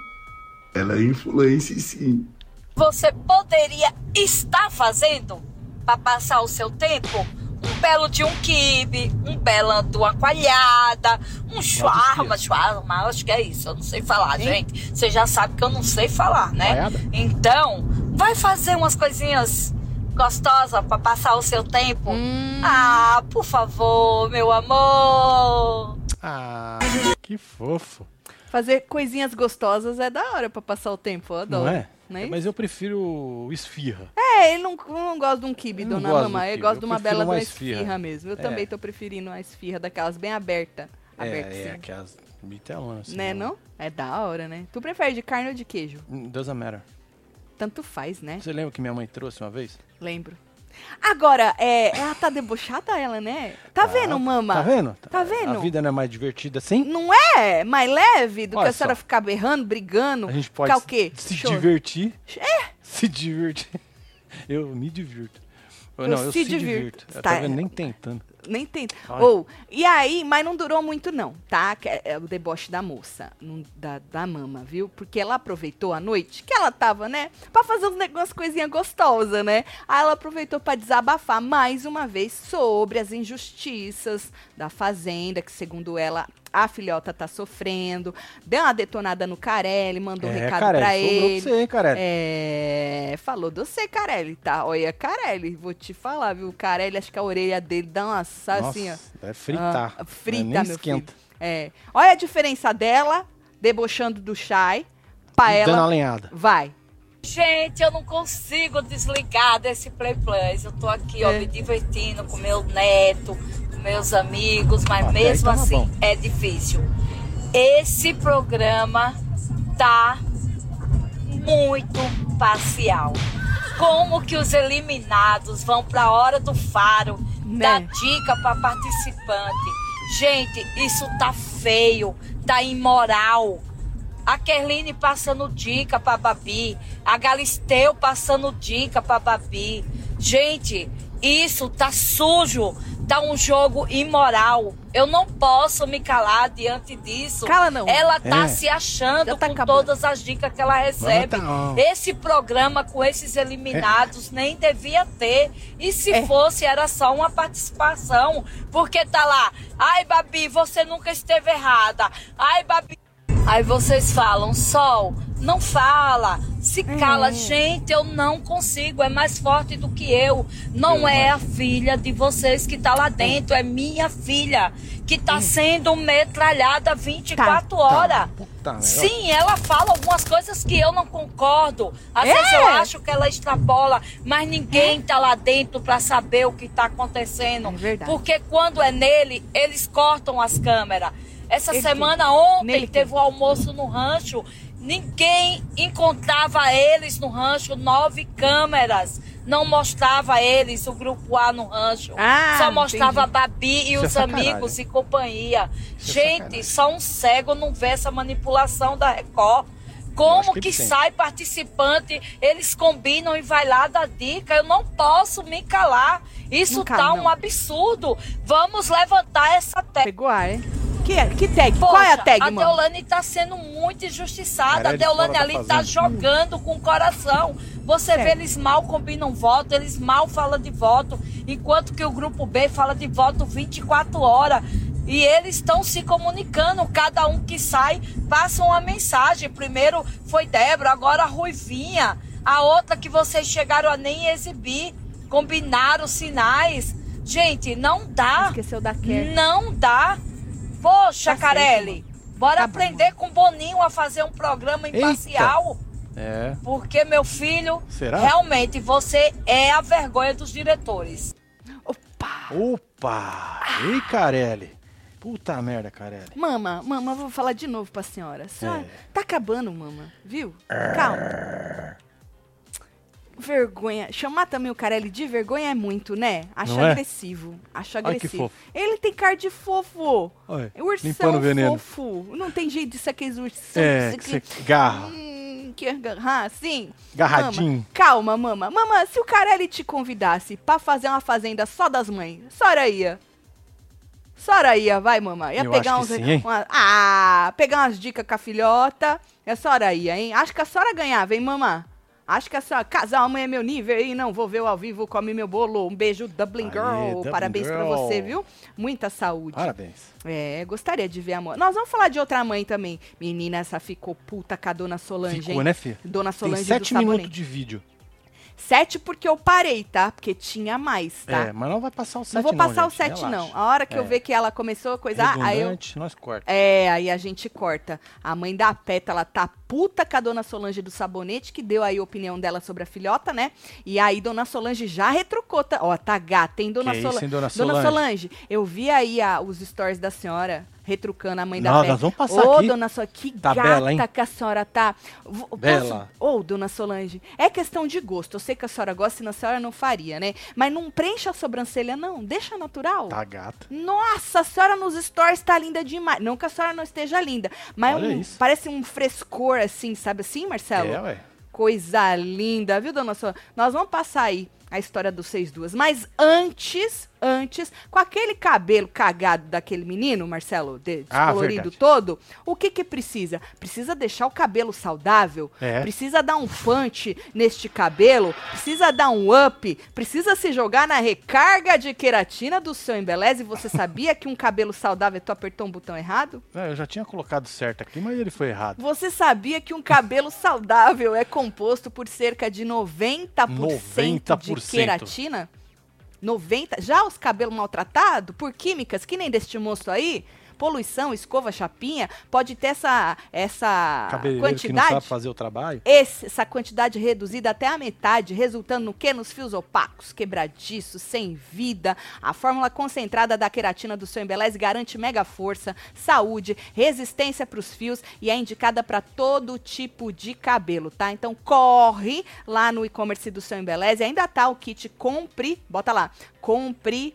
ela é influence sim. você poderia estar fazendo para passar o seu tempo? Um belo de um quibe, um belo de uma coalhada, um shawarma, shawarma, acho que é isso, eu não sei falar, gente. Você já sabe que eu não sei falar, né? Coalhada? Então, vai fazer umas coisinhas gostosas para passar o seu tempo? Hum. Ah, por favor, meu amor. Ah, que fofo. Fazer coisinhas gostosas é da hora pra passar o tempo, eu adoro. Não é? Não é Mas eu prefiro o esfirra. É, ele não, não gosta de um kibe, Eu dona gosto Mama. do Ele gosta eu de uma bela uma esfirra. esfirra mesmo. Eu É. também tô preferindo uma esfirra daquelas bem aberta. aberta É, é, assim. que as bitelões. Assim, Né, não? É da hora, né? Tu prefere de carne ou de queijo? Doesn't matter. Tanto faz, né? Você lembra que minha mãe trouxe uma vez? Lembro. Agora, é, ela tá debochada, ela, né? Tá, vendo, mama? Tá vendo? Tá vendo? A vida não é mais divertida assim? Não é mais leve do que Olha a senhora só. ficar berrando, brigando? A gente pode ficar o quê? se Choro. divertir. É. Se divertir. Eu me divirto. Eu, Eu não, eu se se, divirto. divirto. Eu Tá. tava nem tentando. Nem tenta. Ou, e aí, mas não durou muito não, tá? É, é o deboche da moça, da, da mama, viu? Porque ela aproveitou a noite, que ela tava, né? Pra fazer uns negócios, coisinha gostosa, né? Aí ela aproveitou pra desabafar mais uma vez sobre as injustiças da fazenda, que segundo ela, a filhota tá sofrendo. Deu uma detonada no Carelli, mandou um é, recado Carelli, pra ele. você, hein, Carelli? É, falou de você, Carelli, tá? Olha, Carelli, vou te falar, viu? Carelli, acho que a orelha dele dá uma sa- Nossa, assim, ó. deve fritar. Ah, frita, Não é meu esquenta. filho. É. Olha a diferença dela, debochando do Shai, pra E Dando uma ela. lenhada. Vai. Gente, eu não consigo desligar desse Play Plus. Eu tô aqui, ó, É. me divertindo com meu neto, meus amigos, mas Até mesmo tava assim bom. é difícil. Esse programa tá muito parcial. Como que os eliminados vão pra hora do faro, Né? dar dica pra participante? Gente, isso tá feio, tá imoral. A Kerline passando dica pra Babi. A Galisteu passando dica pra Babi. Gente, isso tá sujo. Tá um jogo imoral. Eu não posso me calar diante disso. Cala não. Ela tá É. se achando tá com acabando. todas as dicas que ela recebe. Mas não. Esse programa com esses eliminados nem devia ter. E se É. fosse, era só uma participação. Porque tá lá, ai, Babi, você nunca esteve errada. Ai, Babi. Aí vocês falam, Sol, não fala, se cala. É. Gente, eu não consigo, é mais forte do que eu. Não é a filha de vocês que tá lá dentro, é minha filha que tá sendo metralhada 24 horas. Puta merda. Sim, ela fala algumas coisas que eu não concordo. Às É? vezes eu acho que ela extrapola, mas ninguém tá lá dentro pra saber o que tá acontecendo. É verdade. Porque quando é nele, eles cortam as câmeras. Essa Ele semana quem? ontem Nele teve o almoço no rancho. Ninguém encontrava eles no rancho, nove câmeras. não mostrava eles, o grupo A no rancho. Ah, só mostrava entendi. a Babi e Isso é os sacanagem. amigos e companhia. Isso é Gente, sacanagem. só um cego não vê essa manipulação da Record. Como que que, sai participante, eles combinam e vai lá dar dica. Eu não posso me calar. Isso Não tá não. um absurdo. Vamos levantar essa tag. Pegou ar, hein? Que, que tag? Poxa, Qual é a tag, a mano? Deolane tá sendo muito injustiçada. Cara, a ele Deolane ali tá fazenda. jogando com o coração. Você vê, eles mal combinam voto, eles mal falam de voto, enquanto que o grupo B fala de voto 24 horas. E eles estão se comunicando, cada um que sai passa uma mensagem. Primeiro foi Débora, agora a Ruivinha. A outra que vocês chegaram a nem exibir. Combinaram sinais. Gente, não dá. Esqueceu da Kerr. Não dá. Poxa, Tá certo, Carelli, bora Tá bom, aprender com o Boninho a fazer um programa imparcial. É. Porque, meu filho, Será? realmente você é a vergonha dos diretores. Opa! Opa! Ei, Carelli. Puta merda, Carelli. Mama, mama, vou falar de novo pra senhora. A senhora É. tá acabando, mama, viu? Calma. Vergonha. Chamar também o Carelli de vergonha é muito, né? Acho é? agressivo. Acho Ai, agressivo. fofo. Ele tem cara de fofo. É ursão fofo. Não tem jeito ser aqueles ursão. É, que você garra. Hum, que agarrar, assim. Garradinho. Mama, calma, mama. Mama, se o Carelli te convidasse pra fazer uma fazenda só das mães, senhora ia? Senhora ia, vai, mama. Ia Eu pegar uns. sim, uma- ah, pegar umas dicas com a filhota. E a senhora ia, hein? Acho que a senhora ganhava, hein, mamã? Acho que a senhora. Casar amanhã é meu nível, hein? Não, vou ver o ao vivo, come meu bolo. Um beijo, Dublin Aê, Girl. Dublin Parabéns pra Girl. você, viu? Muita saúde. Parabéns. É, gostaria de ver a mãe. Nós vamos falar de outra mãe também. Menina, essa ficou puta com a dona Solange, Ficou, hein? né, filho? Dona Tem Solange sete do minutos de vídeo. Sete porque eu parei, tá? Porque tinha mais, tá? É, mas não vai passar o sete não vou passar o gente, sete, relaxa. não. A hora que eu É. ver que ela começou a coisar, aí eu. Nós corta. É, aí a gente corta. A mãe da Pétala tá puta com a dona Solange do Sabonete, que deu aí a opinião dela sobre a filhota, né? E aí dona Solange já retrucou. Tá, ó, tá gata, hein, dona Que Solange? isso, hein, dona Dona Solange? Solange, eu vi aí a- os stories da senhora retrucando a mãe da Não, Pétala. nós vamos passar Ô, dona Solange, que Tá gata bela, hein? que a senhora tá. V- Bela. Ô, dona Solange, é questão de gosto. Eu sei que a senhora gosta, senão a senhora não faria, né? Mas não preencha a sobrancelha, não. Deixa natural. Tá gata. Nossa, a senhora nos stories tá linda demais. Não que a senhora não esteja linda, mas um- parece um frescor assim, sabe assim, Marcelo? É, ué. Coisa linda, viu, dona Sônia? Nós vamos passar aí a história dos seis duas. Mas antes, antes, com aquele cabelo cagado daquele menino, Marcelo, de- Ah, descolorido verdade. todo, o que que precisa? Precisa deixar o cabelo saudável, É. precisa dar um punch neste cabelo, precisa dar um up, precisa se jogar na recarga de queratina do seu embeleze. Você sabia que um cabelo saudável tu apertou um botão errado? É, eu já tinha colocado certo aqui, mas ele foi errado. Você sabia que um cabelo saudável é composto por cerca de 90%, de 90%. Queratina? 90%? Já os cabelos maltratados por químicas, que nem deste moço aí, poluição, escova, chapinha, pode ter essa, essa Cabeleireiro que não quantidade. fazer o trabalho. Esse- essa quantidade reduzida até a metade, resultando no quê? Nos fios opacos, quebradiços, sem vida. A fórmula concentrada da queratina do seu embeleze garante mega força, saúde, resistência para os fios e é indicada para todo tipo de cabelo, tá? Então corre lá no e-commerce do seu embeleze, ainda tá o kit compre, bota lá, compre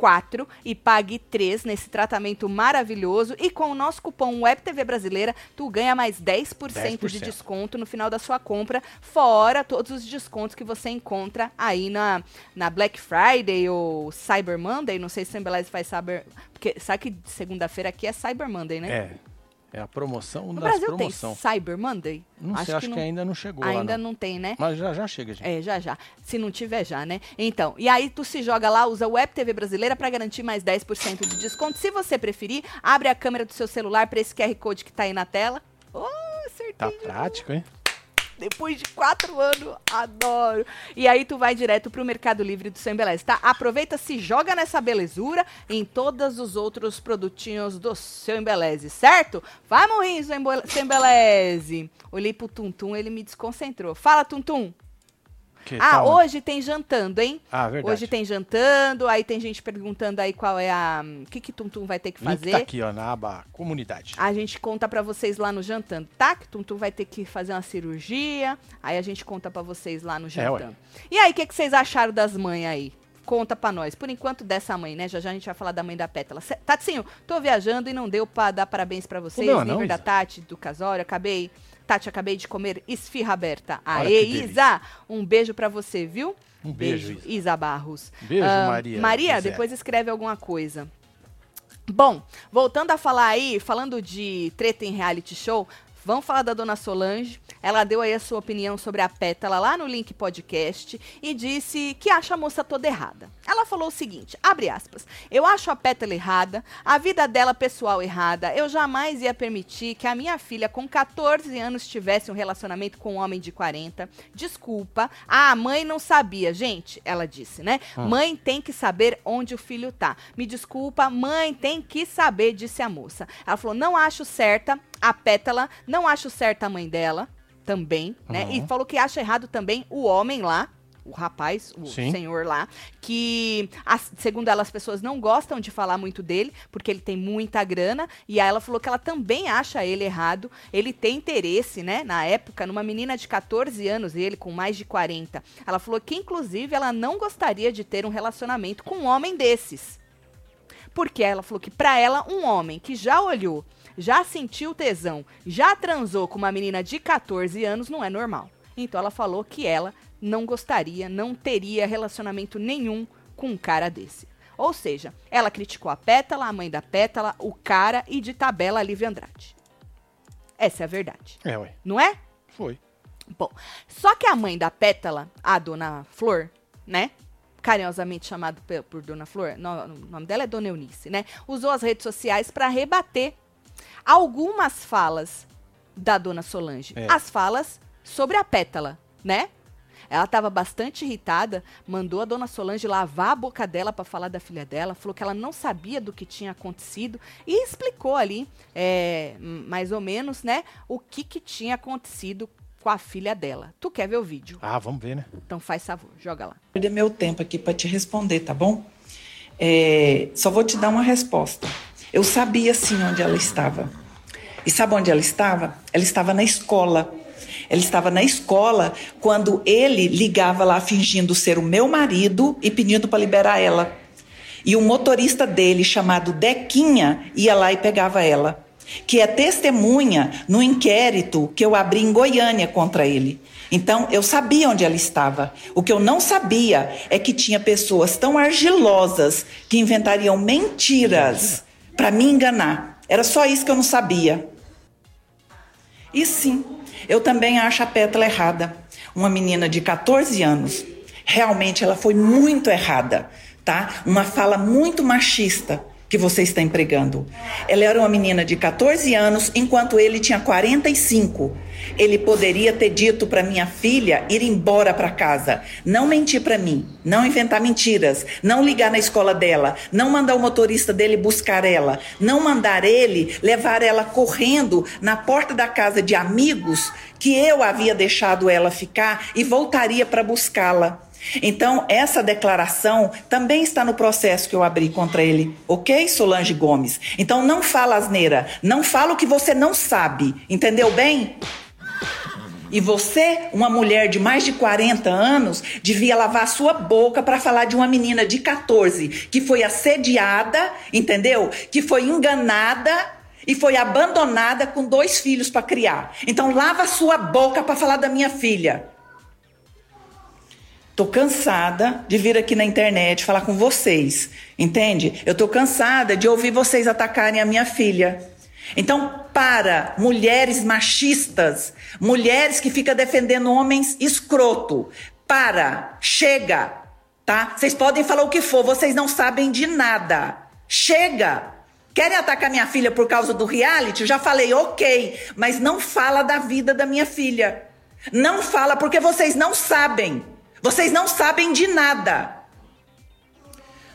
4 e pague 3 nesse tratamento maravilhoso. E com o nosso cupom WebTV Brasileira, tu ganha mais 10%, de 10%. desconto no final da sua compra, fora todos os descontos que você encontra aí na, na Black Friday ou Cyber Monday. Não sei se a Embeleze faz Cyber... Porque sabe que segunda-feira aqui é Cyber Monday, né? É. É a promoção No das Brasil promoção. tem Cyber Monday? Não sei, acho que, ainda não chegou lá. Ainda não. não tem, né? Mas já já chega, gente. É, já já. Se não tiver já, né? Então, e aí tu se joga lá, usa Web TV Brasileira para garantir mais 10% de desconto. Se você preferir, abre a câmera do seu celular para esse QR Code que tá aí na tela. Oh, acertei. Tá prático, hein? Depois de quatro anos, adoro. E aí tu vai direto pro Mercado Livre do Sem Beleza, tá? Aproveita, se joga nessa belezura em todos os outros produtinhos do seu Embeleze, certo? Vai, Embo- seu Embeleze. Olhei pro Tuntum, ele me desconcentrou. Fala, Tuntum. Que ah, tal? hoje tem jantando, hein? Ah, verdade. Hoje tem jantando, aí tem gente perguntando aí qual é a. O que que Tum Tum vai ter que Link fazer. tá aqui, ó, na aba comunidade. A gente conta pra vocês lá no jantando, tá? Que Tum Tum vai ter que fazer uma cirurgia. Aí a gente conta pra vocês lá no É, jantando. e aí, o que, que vocês acharam das mães aí? Conta pra nós. Por enquanto, dessa mãe, né? Já já a gente vai falar da mãe da Pétala. Tatinho, tô viajando e não deu pra dar parabéns pra vocês. deu, Nível não, da Isa? Tati, do Casório. Acabei. Tati, acabei de comer esfirra aberta. Aê. Isa! Um beijo pra você, viu? Um beijo, Isa. Isa Barros. Beijo, Ah, Maria Maria, José. depois escreve alguma coisa. Bom, voltando a falar aí, falando de treta em reality show, vamos falar da dona Solange. Ela deu aí a sua opinião sobre a Pétala lá no link podcast e disse que acha a moça toda errada. Ela falou o seguinte, abre aspas, eu acho a Pétala errada, a vida dela pessoal errada, eu jamais ia permitir que a minha filha com 14 anos tivesse um relacionamento com um homem de 40. Desculpa, a mãe não sabia, gente, ela disse, né? Mãe tem que saber onde o filho tá. Me desculpa, mãe tem que saber, disse a moça. Ela falou, não acho certa a Pétala, não acho certa a mãe dela também, né? Uhum. E falou que acha errado também o homem lá, o rapaz, o Sim. senhor lá, que, as- segundo ela, as pessoas não gostam de falar muito dele, porque ele tem muita grana, e aí ela falou que ela também acha ele errado, ele tem interesse, né, na época, numa menina de 14 anos, e ele com mais de 40. Ela falou que, inclusive, ela não gostaria de ter um relacionamento com um homem desses. Porque ela falou que pra ela, um homem que já olhou, já sentiu tesão, já transou com uma menina de 14 anos não é normal. Então ela falou que ela não gostaria, não teria relacionamento nenhum com um cara desse. Ou seja, ela criticou a Pétala, a mãe da Pétala, o cara e de tabela a Lívia Andrade. Essa é a verdade, É, ué. não é? Foi. Bom, só que a mãe da Pétala, a dona Flor, né? Carinhosamente chamada por Dona Flor, no- o nome dela é Dona Eunice, né? Usou as redes sociais para rebater algumas falas da Dona Solange. É. As falas sobre a Pétala, né? Ela estava bastante irritada, mandou a Dona Solange lavar a boca dela para falar da filha dela, falou que ela não sabia do que tinha acontecido e explicou ali, é, mais ou menos, né, o que, que tinha acontecido com a filha dela. Tu quer ver o vídeo? Ah, vamos ver, né? Então faz favor, joga lá. perder meu tempo aqui para te responder, tá bom? É, só vou te dar uma resposta. Eu sabia sim onde ela estava. E sabe onde ela estava? Ela estava na escola. Ela estava na escola quando ele ligava lá fingindo ser o meu marido e pedindo para liberar ela. E o motorista dele, chamado Dequinha, ia lá e pegava ela. Que é testemunha no inquérito que eu abri em Goiânia contra ele. Então, eu sabia onde ela estava. O que eu não sabia é que tinha pessoas tão argilosas que inventariam mentiras para me enganar. Era só isso que eu não sabia. E sim, eu também acho a Pétala errada. Uma menina de 14 anos. Realmente ela foi muito errada, tá? Uma fala muito machista que você está empregando. Ela era uma menina de 14 anos, enquanto ele tinha 45. Ele poderia ter dito para minha filha ir embora para casa, não mentir para mim, não inventar mentiras, não ligar na escola dela, não mandar o motorista dele buscar ela, não mandar ele levar ela correndo na porta da casa de amigos que eu havia deixado ela ficar e voltaria para buscá-la. Então, essa declaração também está no processo que eu abri contra ele, ok, Solange Gomes? Então, não fala asneira, não fala o que você não sabe, entendeu bem? E você, uma mulher de mais de 40 anos, devia lavar sua boca para falar de uma menina de 14 que foi assediada, entendeu? Que foi enganada e foi abandonada com dois filhos para criar. Então, lava sua boca para falar da minha filha. Tô cansada de vir aqui na internet falar com vocês, entende? Eu tô cansada de ouvir vocês atacarem a minha filha. Então, para mulheres machistas, mulheres que ficam defendendo homens escroto, para, chega, tá? Vocês podem falar o que for, vocês não sabem de nada. Chega! Querem atacar minha filha por causa do reality? Já falei, ok, mas não fala da vida da minha filha. Não fala porque vocês não sabem. Vocês não sabem de nada.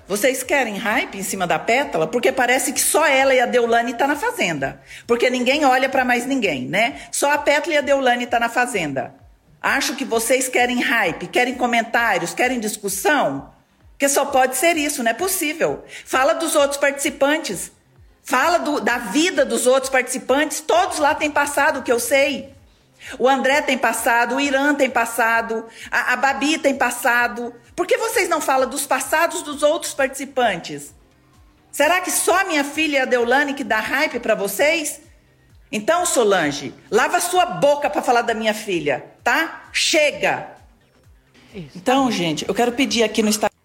Vocês querem hype em cima da pétala? Porque parece que só ela e a Deulane tá na fazenda. Porque ninguém olha para mais ninguém, né? Só a pétala e a Deulane tá na fazenda. Acho que vocês querem hype, querem comentários, querem discussão. Porque só pode ser isso, não é possível. Fala dos outros participantes. Fala do, da vida dos outros participantes. Todos lá têm passado, que eu sei. O André tem passado, o Irã tem passado, a, a Babi tem passado. Por que vocês não falam dos passados dos outros participantes? Será que só a minha filha a Deulane que dá hype para vocês? Então, Solange, lava sua boca para falar da minha filha, tá? Chega! Isso. Então, gente, eu quero pedir aqui no Instagram.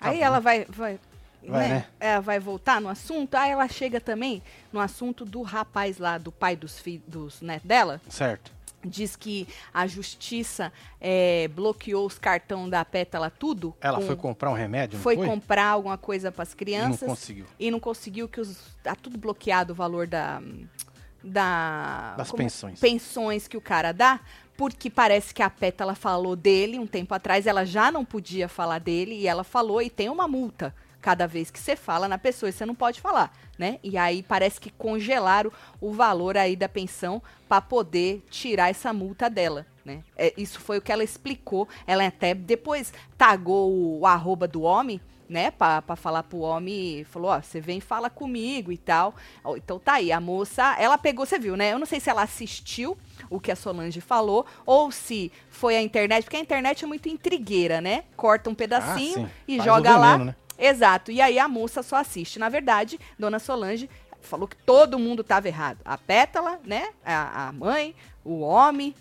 Aí ela vai, vai, Vai, né? Ela vai voltar no assunto. Aí ela chega também no assunto do rapaz lá, do pai dos filhos dos netos dela. Certo. Diz que a justiça é, bloqueou os cartão da Pétala tudo. Ela com- foi comprar um remédio, não foi foi? comprar alguma coisa para as E não crianças conseguiu. e não conseguiu que os tá tudo bloqueado o valor da da Das como é? pensões. pensões que o cara dá porque parece que a Pétala falou dele um tempo atrás ela já não podia falar dele e ela falou e tem uma multa cada vez que você fala na pessoa e você não pode falar né e aí parece que congelaram o valor aí da pensão para poder tirar essa multa dela né É, isso foi o que ela explicou ela até depois tagou o, arroba do homem né, pra falar pro homem, falou, ó, você vem e fala comigo e tal. Então tá aí, a moça, ela pegou, você viu, né? Eu não sei se ela assistiu o que a Solange falou, ou se foi a internet, porque a internet é muito intrigueira, né? Corta um pedacinho sim. e Faz joga o lá. veneno, né? Exato, e aí a moça só assiste. Na verdade, Dona Solange falou que todo mundo tava errado. A Pétala, né, a, a mãe, o homem,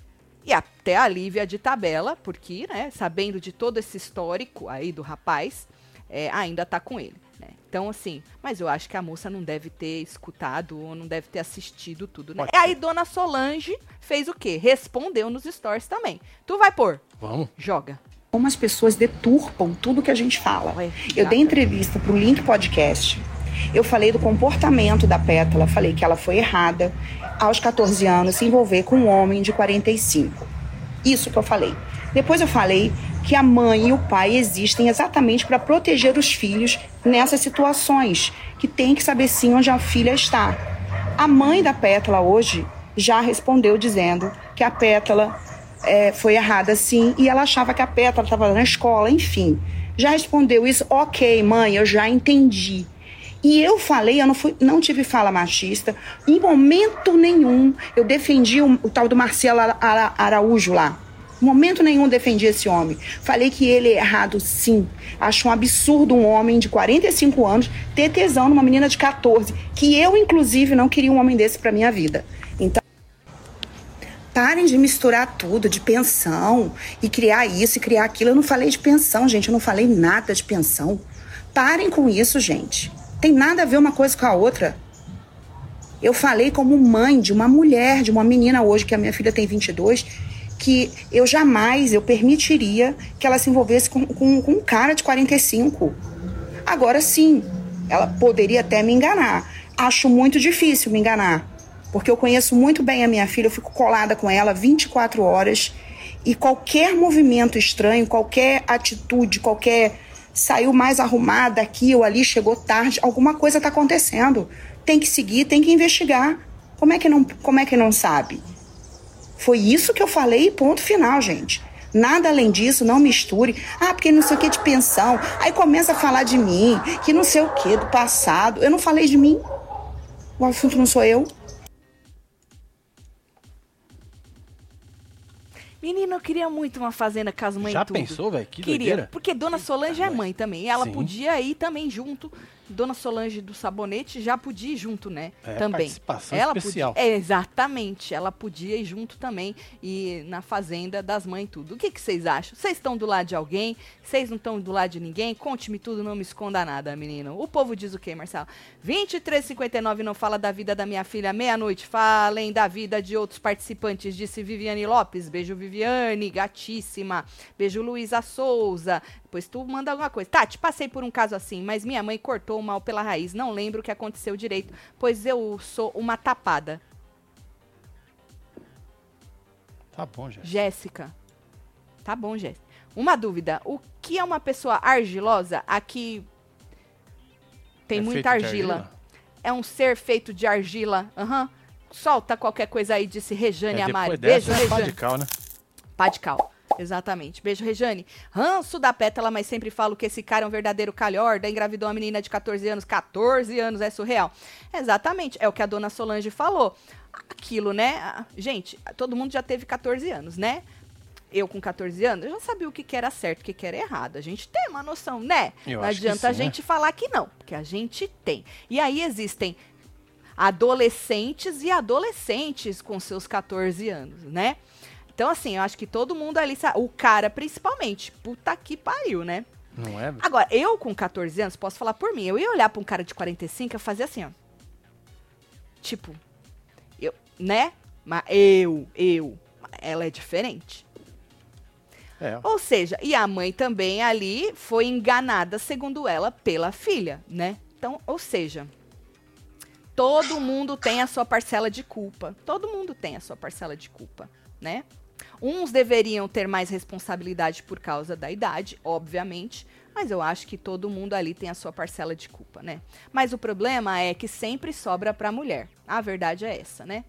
e até a Lívia de tabela, porque, né, sabendo de todo esse histórico aí do rapaz, é, ainda tá com ele. Né? Então, assim, mas eu acho que a moça não deve ter escutado ou não deve ter assistido tudo, né? E aí, Dona Solange fez o quê? Respondeu nos stories também. Tu vai pôr? Vamos. Joga. Como as pessoas deturpam tudo que a gente fala. Eu dei entrevista para o Link Podcast. Eu falei do comportamento da Pétala, falei que ela foi errada aos 14 anos se envolver com um homem de 45. Isso que eu falei. Depois eu falei que a mãe e o pai existem exatamente para proteger os filhos nessas situações, que tem que saber sim onde a filha está. A mãe da Pétala hoje já respondeu dizendo que a Pétala é, foi errada sim e ela achava que a Pétala estava na escola, enfim. Já respondeu isso, ok, mãe, eu já entendi. E eu falei, eu não, fui, não tive fala machista, em momento nenhum eu defendi o, o tal do Marcelo Ara- Ara- Araújo lá. Momento nenhum defendi esse homem. Falei que ele é errado sim. Acho um absurdo um homem de 45 anos ter tesão numa menina de 14, que eu, inclusive, não queria um homem desse pra minha vida. Parem de misturar tudo, de pensão, e criar isso e criar aquilo. Eu não falei de pensão, gente. Eu não falei nada de pensão. Parem com isso, gente. Tem nada a ver uma coisa com a outra. Eu falei como mãe de uma mulher, de uma menina hoje, que a minha filha tem 22, que eu jamais, eu permitiria que ela se envolvesse com, com, com um cara de 45. Agora sim, ela poderia até me enganar. Acho muito difícil me enganar. Porque eu conheço muito bem a minha filha, eu fico colada com ela 24 horas. E qualquer movimento estranho, qualquer atitude, qualquer. Saiu mais arrumada aqui ou ali, chegou tarde, alguma coisa está acontecendo. Tem que seguir, tem que investigar. Como é que não, como é que não sabe? Foi isso que eu falei, ponto final, gente. Nada além disso, não misture. Ah, porque não sei o que de pensão. Aí começa a falar de mim, que não sei o que, do passado. Eu não falei de mim. O assunto não sou eu. Menina, eu queria muito uma fazenda com as mães Já tudo. pensou, velho? Que Queria, doideira. porque Dona Solange é mãe também. E ela Sim. podia ir também junto. Dona Solange do Sabonete já podia ir junto, né? É, também. participação ela especial. Podia, é, exatamente. Ela podia ir junto também e na fazenda das mães tudo. O que, vocês acham? Vocês estão do lado de alguém? Vocês não estão do lado de ninguém? Conte-me tudo, não me esconda nada, menino. O povo diz o quê, Marcelo? 2359 não fala da vida da minha filha meia-noite. Falem da vida de outros participantes, disse Viviane Lopes. Beijo, Viviane, gatíssima. Beijo, Luísa Souza. Depois tu manda alguma coisa. Tati, passei por um caso assim, mas minha mãe cortou o mal pela raiz. Não lembro o que aconteceu direito, pois eu sou uma tapada. Tá bom, gente. Jéssica. Tá bom, Jéssica. Uma dúvida. O que é uma pessoa argilosa? Aqui tem É muita de argila. É um ser feito de argila. Aham. Solta qualquer coisa aí, disse Rejane É, Amari. depois Beijo, dessa é pá Rejane. de cal, né? Pá de cal. Exatamente. Beijo, Rejane. Ranço da pétala, mas sempre falo que esse cara é um verdadeiro calhorda. Engravidou uma menina de 14 anos. 14 anos, é surreal. Exatamente. É o que a dona Solange falou. Aquilo, né? Ah, Gente, todo mundo já teve 14 anos, né? Eu com 14 anos, eu já sabia o que, que era certo, o que, que era errado. A gente tem uma noção, né? Eu não adianta a sim, né? gente falar que não, porque a gente tem. E aí existem adolescentes e adolescentes com seus 14 anos, né? Então, assim, eu acho que todo mundo ali sabe. O cara, principalmente. Puta que pariu, né? Não é? Agora, eu com 14 anos, posso falar por mim. Eu ia olhar pra um cara de 45 e fazer assim, ó. Tipo, eu, né? Mas eu, eu. Ela é diferente. É. Ou seja, e a mãe também ali foi enganada, segundo ela, pela filha, né? Então, ou seja, todo mundo tem a sua parcela de culpa. Todo mundo tem a sua parcela de culpa, né? Uns deveriam ter mais responsabilidade por causa da idade, obviamente, mas eu acho que todo mundo ali tem a sua parcela de culpa, né? Mas o problema é que sempre sobra pra mulher. A verdade é essa, né?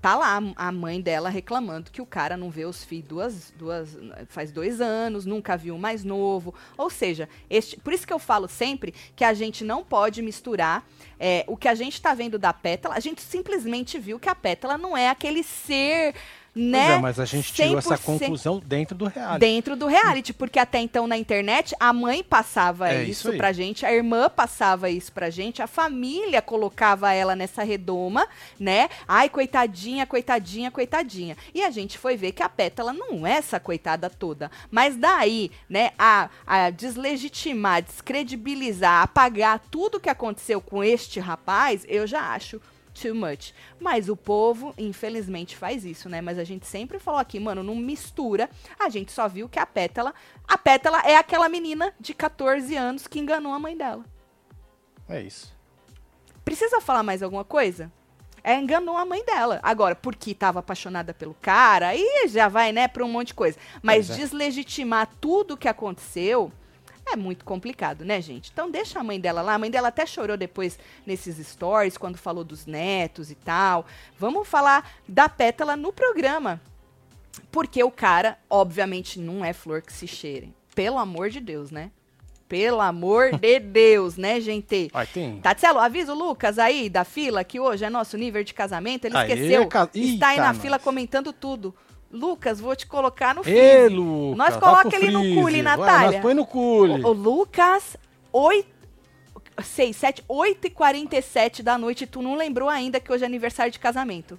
Tá lá a a mãe dela reclamando que o cara não vê os filhos duas, duas, faz dois anos, nunca viu mais novo. Ou seja, este, por isso que eu falo sempre que a gente não pode misturar é, o que a gente tá vendo da pétala. A gente simplesmente viu que a pétala não é aquele ser, né? Pois é, mas a gente tirou essa 100% conclusão dentro do reality. Dentro do reality, porque até então na internet a mãe passava É, isso, isso pra gente, a irmã passava isso pra gente, a família colocava ela nessa redoma, né? Ai, coitadinha, coitadinha, coitadinha. E a gente foi ver que a Pétala não é essa coitada toda. Mas daí, né, a, a deslegitimar, descredibilizar, apagar tudo que aconteceu com este rapaz, eu já acho too much. Mas o povo, infelizmente, faz isso, né? Mas a gente sempre falou aqui, mano, não mistura. A gente só viu que a Pétala. A Pétala é aquela menina de 14 anos que enganou a mãe dela. É isso. Precisa falar mais alguma coisa? É, enganou a mãe dela. Agora, porque estava apaixonada pelo cara, aí já vai, né, pra um monte de coisa. Mas é. deslegitimar tudo que aconteceu é muito complicado, né, gente? Então deixa a mãe dela lá. A mãe dela até chorou depois nesses stories, quando falou dos netos e tal. Vamos falar da pétala no programa. Porque o cara, obviamente, não é flor que se cheire. Pelo amor de Deus, né? Pelo amor de Deus, né, gente? Ai, tem. Tatielo, avisa o Lucas aí da fila que hoje é nosso nível de casamento. Ele Aê, esqueceu. ca- Está aí na nós. fila comentando tudo. Lucas, vou te colocar no Ê, freezer. Lucas. Nós coloca ele no freezer. cule, Vai, Natália. Nós põe no cule. O, o Lucas, 8, 6, 7, 8 e 47 da noite. Tu não lembrou ainda que hoje é aniversário de casamento.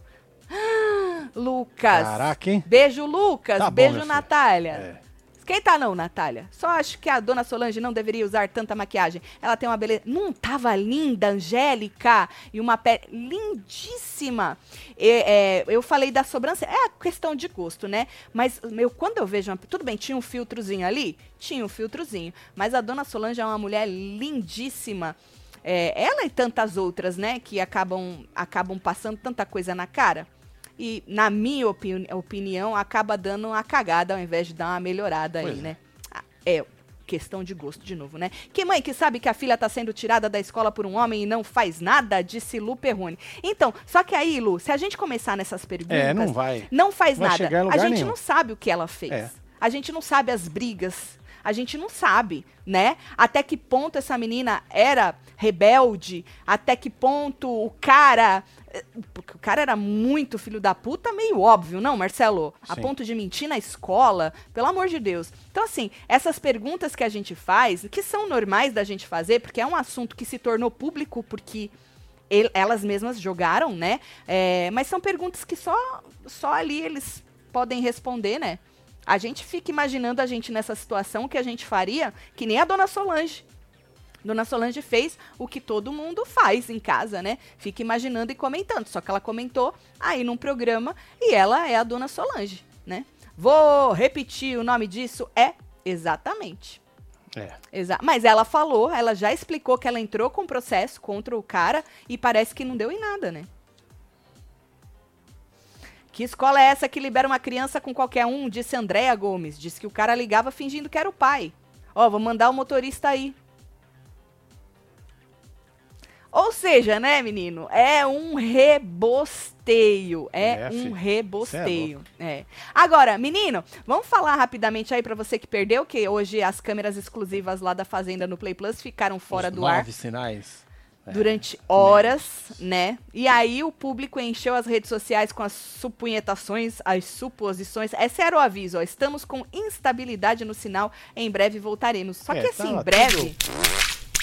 Lucas. Caraca, hein? Beijo, Lucas. Tá bom, Beijo. Natália. É. Esquenta não, Natália. Só acho que a dona Solange não deveria usar tanta maquiagem. Ela tem uma beleza. Não tava linda, angélica e uma pele lindíssima. E, é, eu falei da sobrancelha. É questão de gosto, né? Mas meu, quando eu vejo uma. Tudo bem, tinha um filtrozinho ali? Tinha um filtrozinho. Mas a dona Solange é uma mulher lindíssima. É, ela e tantas outras, né? Que acabam, acabam passando tanta coisa na cara. E, na minha opini- opinião, acaba dando uma cagada ao invés de dar uma melhorada aí, Pois é. né? Ah, É questão de gosto de novo, né? Que mãe que sabe que a filha tá sendo tirada da escola por um homem e não faz nada, disse Lu Perrone. Então, só que aí, Lu, se a gente começar nessas perguntas, É, não vai. não faz Vai nada. A lugar gente nenhum. não sabe o que ela fez. É. A gente não sabe as brigas. A gente não sabe, né? Até que ponto essa menina era rebelde, até que ponto o cara. Porque o cara era muito filho da puta, meio óbvio, não, Marcelo? A Sim. ponto de mentir na escola, pelo amor de Deus. Então, assim, essas perguntas que a gente faz, que são normais da gente fazer, porque é um assunto que se tornou público, porque el- elas mesmas jogaram, né? É, mas são perguntas que só, só ali eles podem responder, né? A gente fica imaginando a gente nessa situação, que a gente faria, que nem a dona Solange. Dona Solange fez o que todo mundo faz em casa, né? Fica imaginando e comentando. Só que ela comentou aí num programa e ela é a Dona Solange, né? Vou repetir o nome disso é exatamente. É. Exa Mas ela falou, ela já explicou que ela entrou com processo contra o cara e parece que não deu em nada, né? Que escola é essa que libera uma criança com qualquer um? Disse Andréa Gomes. Disse que o cara ligava fingindo que era o pai. Ó, vou mandar o motorista aí. Ou seja, né, menino? É um rebosteio. É, É, um. Cê é rebosteio. É, Agora, menino, vamos falar rapidamente aí pra você que perdeu, que hoje as câmeras exclusivas lá da Fazenda no Play Plus ficaram fora Os do nove ar sinais. É, durante horas, né? E aí o público encheu as redes sociais com as supunhetações, as suposições. Esse era o aviso, ó. Estamos com instabilidade no sinal, em breve voltaremos. Só É, que esse em tava breve,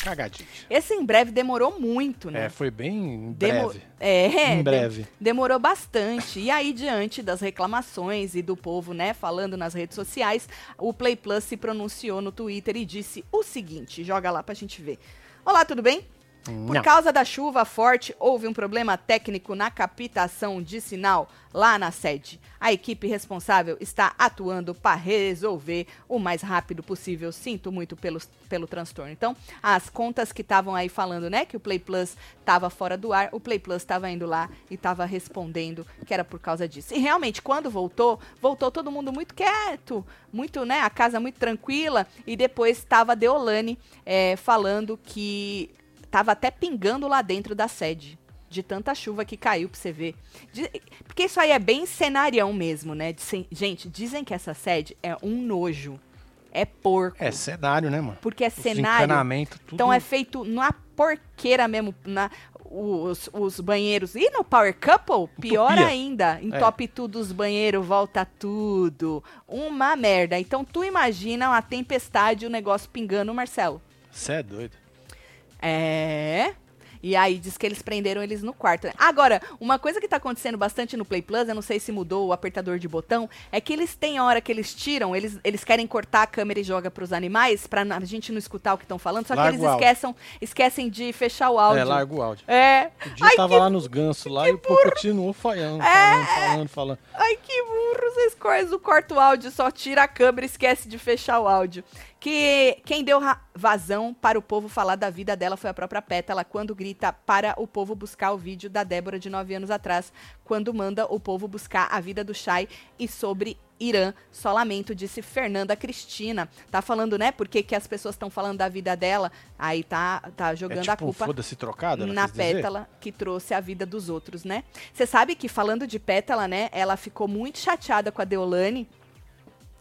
Cagadinho. esse em breve demorou muito, né? É, foi bem Demo- breve. É, Em breve. demorou bastante. E aí, diante das reclamações e do povo, né, falando nas redes sociais, o Play Plus se pronunciou no Twitter e disse o seguinte: joga lá pra gente ver. Olá, tudo bem? Por Não. causa da chuva forte, houve um problema técnico na captação de sinal lá na sede. A equipe responsável está atuando para resolver o mais rápido possível. Sinto muito pelo, pelo transtorno. Então, as contas que estavam aí falando, né, que o Play Plus estava fora do ar, o Play Plus estava indo lá e estava respondendo que era por causa disso. E realmente, quando voltou, voltou todo mundo muito quieto, muito, né, a casa muito tranquila. E depois estava a Deolane eh, falando que tava até pingando lá dentro da sede. De tanta chuva que caiu pra você ver. De- porque isso aí é bem cenarião mesmo, né? De gente, dizem que essa sede é um nojo. É porco. É cenário, né, mano? Porque é Os cenário. encanamento, tudo. Então é feito na porqueira mesmo, na, os, os banheiros. E no Power Couple, pior Entupia. ainda. Entope tudo os banheiros, volta tudo. Uma merda. Então tu imagina uma tempestade e o negócio pingando, Marcelo. Você é doido. É. E aí diz que eles prenderam eles no quarto. né? Agora, uma coisa que tá acontecendo bastante no Play Plus, eu não sei se mudou o apertador de botão, é que eles têm a hora que eles tiram, eles, eles querem cortar a câmera e joga pros animais, pra a gente não escutar o que estão falando, só Larga que eles áudio. esquecem, esquecem de fechar o áudio. É, larga o áudio. É. O dia Ai, tava que, lá nos gansos lá e o pô continuou falhando, É. falando, falando, falando. ai, que burro, vocês coisas, corta o áudio, só tira a câmera e esquece de fechar o áudio. Que quem deu vazão para o povo falar da vida dela foi a própria Pétala, quando grita para o povo buscar o vídeo da Débora de nove anos atrás, quando manda o povo buscar a vida do Chay e sobre Irã. Só lamento, disse Fernanda Cristina. Tá falando, né, por que as pessoas estão falando da vida dela, aí tá, tá É jogando tipo a culpa foda-se trocado, ela na quis dizer? Pétala que trouxe a vida dos outros, né? Você sabe que falando de Pétala, né, ela ficou muito chateada com a Deolane.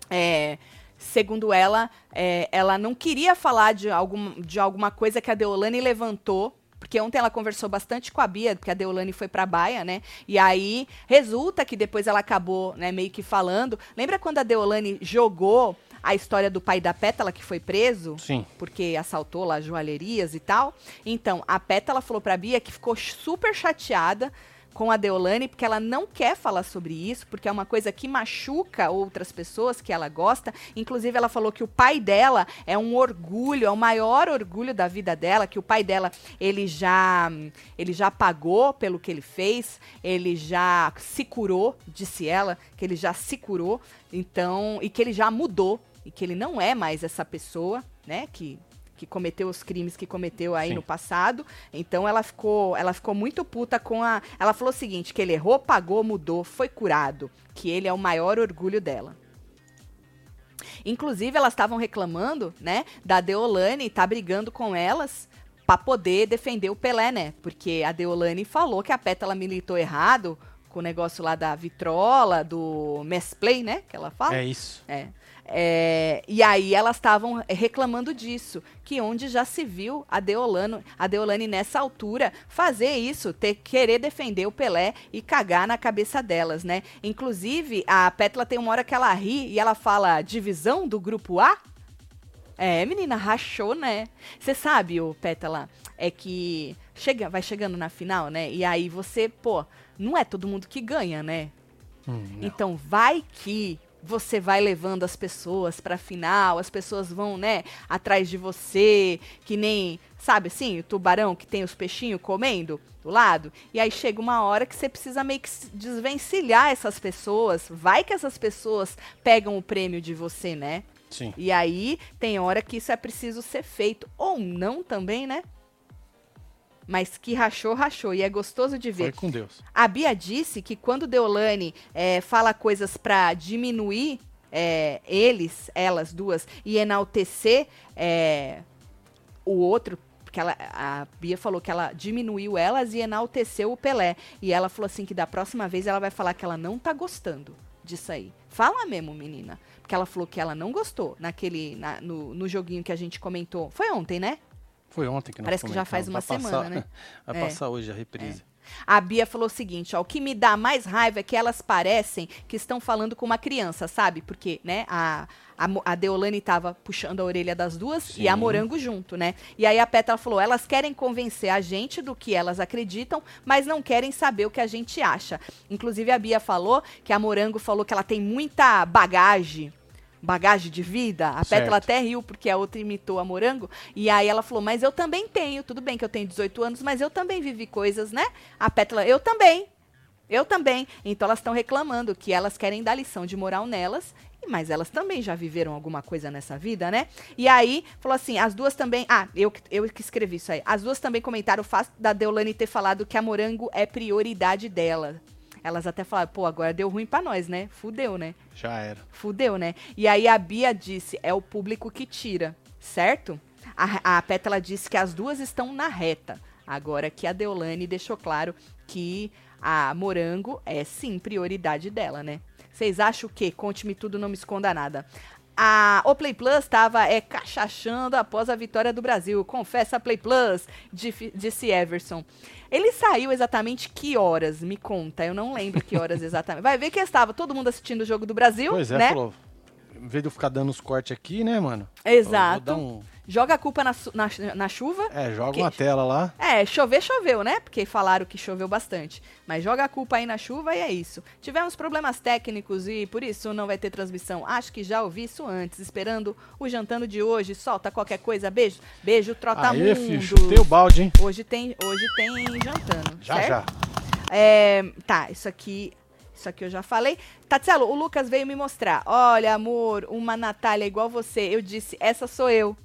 É, segundo ela, é, ela não queria falar de, algum, de alguma coisa que a Deolane levantou. Porque ontem ela conversou bastante com a Bia, porque a Deolane foi pra Baia, né? E aí resulta que depois ela acabou, né, meio que falando. Lembra quando a Deolane jogou a história do pai da Pétala que foi preso? Sim. porque assaltou lá joalherias e tal. Então, a Pétala falou pra Bia que ficou super chateada com a Deolane, porque ela não quer falar sobre isso, porque é uma coisa que machuca outras pessoas que ela gosta. Inclusive, ela falou que o pai dela é um orgulho, é o maior orgulho da vida dela, que o pai dela, ele já, ele já pagou pelo que ele fez, ele já se curou, disse ela, que ele já se curou, então, e que ele já mudou, e que ele não é mais essa pessoa, né, que que cometeu os crimes que cometeu aí Sim. no passado. Então ela ficou, ela ficou muito puta com a, ela falou o seguinte, que ele errou, pagou, mudou, foi curado, que ele é o maior orgulho dela. Inclusive elas estavam reclamando, né, da Deolane tá brigando com elas pra poder defender o Pelé, né? Porque a Deolane falou que a Pétala militou errado com o negócio lá da vitrola, do mesplay, né, que ela fala. É isso. É. É, e aí elas estavam reclamando disso, que onde já se viu a Deolano, a Deolane nessa altura fazer isso, ter querer defender o Pelé e cagar na cabeça delas, né? Inclusive, a Pétala tem uma hora que ela ri e ela fala divisão do grupo A. É, menina, rachou, né? Você sabe, o Pétala, é que chega, vai chegando na final, né? E aí você, pô, não é todo mundo que ganha, né? Hum. Então vai que você vai levando as pessoas pra final, as pessoas vão, né, atrás de você, que nem, sabe assim, o tubarão que tem os peixinhos comendo do lado, e aí chega uma hora que você precisa meio que desvencilhar essas pessoas, vai que essas pessoas pegam o prêmio de você, né? Sim. E aí tem hora que isso é preciso ser feito, ou não também, né? Mas que rachou, rachou. E é gostoso de ver. Foi com Deus. A Bia disse que quando Deolane é, fala coisas pra diminuir é, eles, elas duas, e enaltecer é, o outro, porque ela, a Bia falou que ela diminuiu elas e enalteceu o Pelé. E ela falou assim que da próxima vez ela vai falar que ela não tá gostando disso aí. Fala mesmo, menina. Porque ela falou que ela não gostou naquele, na- no, no joguinho que a gente comentou. Foi ontem, né? Foi ontem que nós Parece que já faz uma Vai passar- semana, né? Vai É. passar hoje a reprise. A Bia falou o seguinte, ó, o que me dá mais raiva é que elas parecem que estão falando com uma criança, sabe? Porque, né, a, a, a Deolane tava puxando a orelha das duas e a Sim. Morango junto, né? E aí a Pétala falou, elas querem convencer a gente do que elas acreditam, mas não querem saber o que a gente acha. Inclusive a Bia falou que a Morango falou que ela tem muita bagagem, bagagem de vida. A. Pétala até riu porque a outra imitou a Morango. E aí ela falou, mas eu também tenho. Tudo bem que eu tenho 18 anos, mas eu também vivi coisas, né? A Pétala, eu também. Eu também. Então elas estão reclamando que elas querem dar lição de moral nelas. Mas elas também já viveram alguma coisa nessa vida, né? E aí, falou assim, as duas também... Ah, eu, que- eu que escrevi isso aí. As duas também comentaram o fato da Deolane ter falado que a Morango é prioridade dela. Elas até falaram, pô, agora deu ruim pra nós, né? Fudeu, né? Já era. Fudeu, né? E aí a Bia disse, é o público que tira, certo? A, a Pétala disse que as duas estão na reta. Agora que a Deolane deixou claro que a Morango é sim prioridade dela, né? Vocês acham o quê? Conte-me tudo, não me esconda nada. A O Play Plus estava é, cachachando após a vitória do Brasil. Confessa Play Plus, disse Everson. Ele saiu exatamente que horas? Me conta, eu não lembro que horas exatamente. Vai ver que estava todo mundo assistindo o jogo do Brasil, Pois é, né? falou. Em vez de eu ficar dando os cortes aqui, né, mano? Exato. Vou dar um- Joga a culpa na, na, na chuva. É, joga Que- uma tela lá. É, chover, choveu, né? Porque falaram que choveu bastante. Mas joga a culpa aí na chuva e é isso. Tivemos problemas técnicos e por isso não vai ter transmissão. Acho que já ouvi isso antes. Esperando o jantando de hoje. Solta qualquer coisa. Beijo. Beijo, trota Aê, mundo. filho, o balde, hein? Hoje tem, hoje tem jantando. Já, certo? já. É, tá, isso aqui. Isso aqui eu já falei. Tatselo, o Lucas veio me mostrar. Olha, amor, uma Natália igual você. Eu disse, essa sou eu.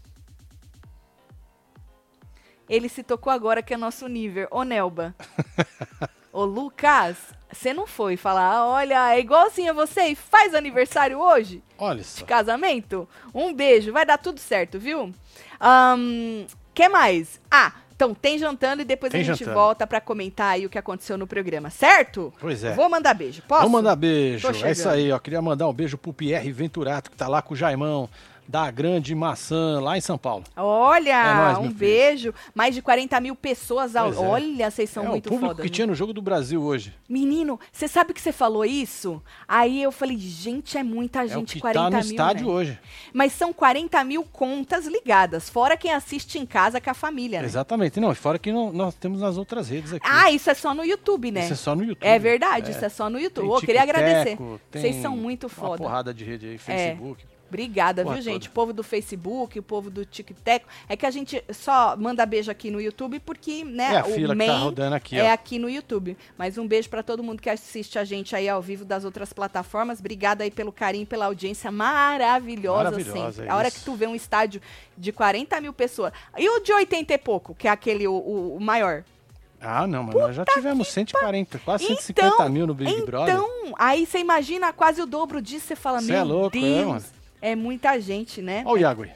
Ele se tocou agora que é nosso nível. Ô, Nelba. Ô, Lucas, você não foi falar, olha, é igualzinho a você e faz aniversário hoje? Olha de só. casamento? Um beijo, vai dar tudo certo, viu? Ahn, que mais? Ah, então tem jantando e depois Tem a gente jantando. volta pra comentar aí o que aconteceu no programa, certo? Pois é. Vou mandar beijo, posso? Vamos mandar beijo. É isso aí, ó. Queria mandar um beijo pro Pierre Venturato, que tá lá com o Jaimão, da Grande Maçã, lá em São Paulo. Olha, É nóis, um filho. beijo. Mais de 40 mil pessoas. Ao... É. Olha, vocês são é muito o público que né? tinha no Jogo do Brasil hoje. Menino, você sabe que você falou isso? Aí eu falei, gente, é muita é o gente, que 40 tá no mil. estádio né? hoje. Mas são 40 mil contas ligadas, fora quem assiste em casa com a família, né? Exatamente. Não, fora que não- nós temos nas outras redes aqui. Ah, isso é só no YouTube, né? Isso é só no YouTube. É verdade, É. isso é só no YouTube. Tem Ô, queria agradecer. Vocês são muito Uma foda. porrada de rede aí, Facebook. Obrigada, Porra viu, gente? toda. O povo do Facebook, o povo do TikTok. É que a gente só manda beijo aqui no YouTube porque, né, É a o fila que main tá rodando aqui, é ó. aqui no YouTube. Mas um beijo pra todo mundo que assiste a gente aí ao vivo das outras plataformas. Obrigada aí pelo carinho, pela audiência maravilhosa, Maravilhosa, sempre. é a hora que tu vê um estádio de 40 mil pessoas. E o de 80 e pouco, que é aquele, o, o- maior? Ah, não, mas nós já tivemos 140, quase 150 Então, mil no Big Brother. Então, aí você imagina quase o dobro disso, você fala, Cê meu é louco, é, Deus, mano. É, muita gente, né? Olha o Iago aí.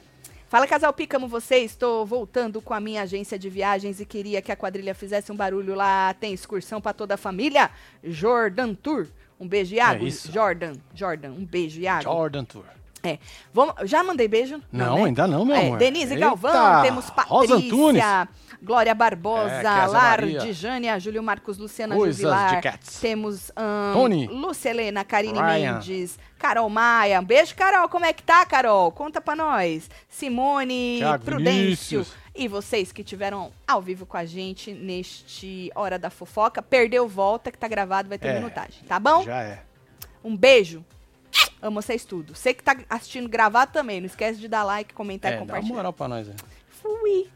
Fala, casal Pica, amo vocês. Estou voltando com a minha agência de viagens e queria que a quadrilha fizesse um barulho lá. Tem excursão para toda a família. Jordan Tour. Um beijo, Iago. É isso. Jordan, Jordan, um beijo, Iago. Jordan Tour. É. Vamos, já mandei beijo? Não, né? ainda não, meu É, amor. Denise Eita, Galvão, temos Rosa Antunes. Patrícia, Glória Barbosa, É, Kézia Lar Maria. de Jânia, Júlio Marcos, Luciana Coisas Juvilar. Temos ahn, Tony. Lúcia Helena, Karine Ryan. Mendes, Carol Maia. Um beijo, Carol. Como é que tá, Carol? Conta pra nós. Simone, Thiago Prudêncio. Vinícius. E vocês que tiveram ao vivo com a gente neste Hora da Fofoca. Perdeu, volta, que tá gravado, vai ter É, minutagem. Tá bom? Já é. Um beijo. Amo vocês tudo. Você que tá assistindo gravar também. Não esquece de dar like, comentar é, e compartilhar. Dá uma moral pra nós, é. Fui.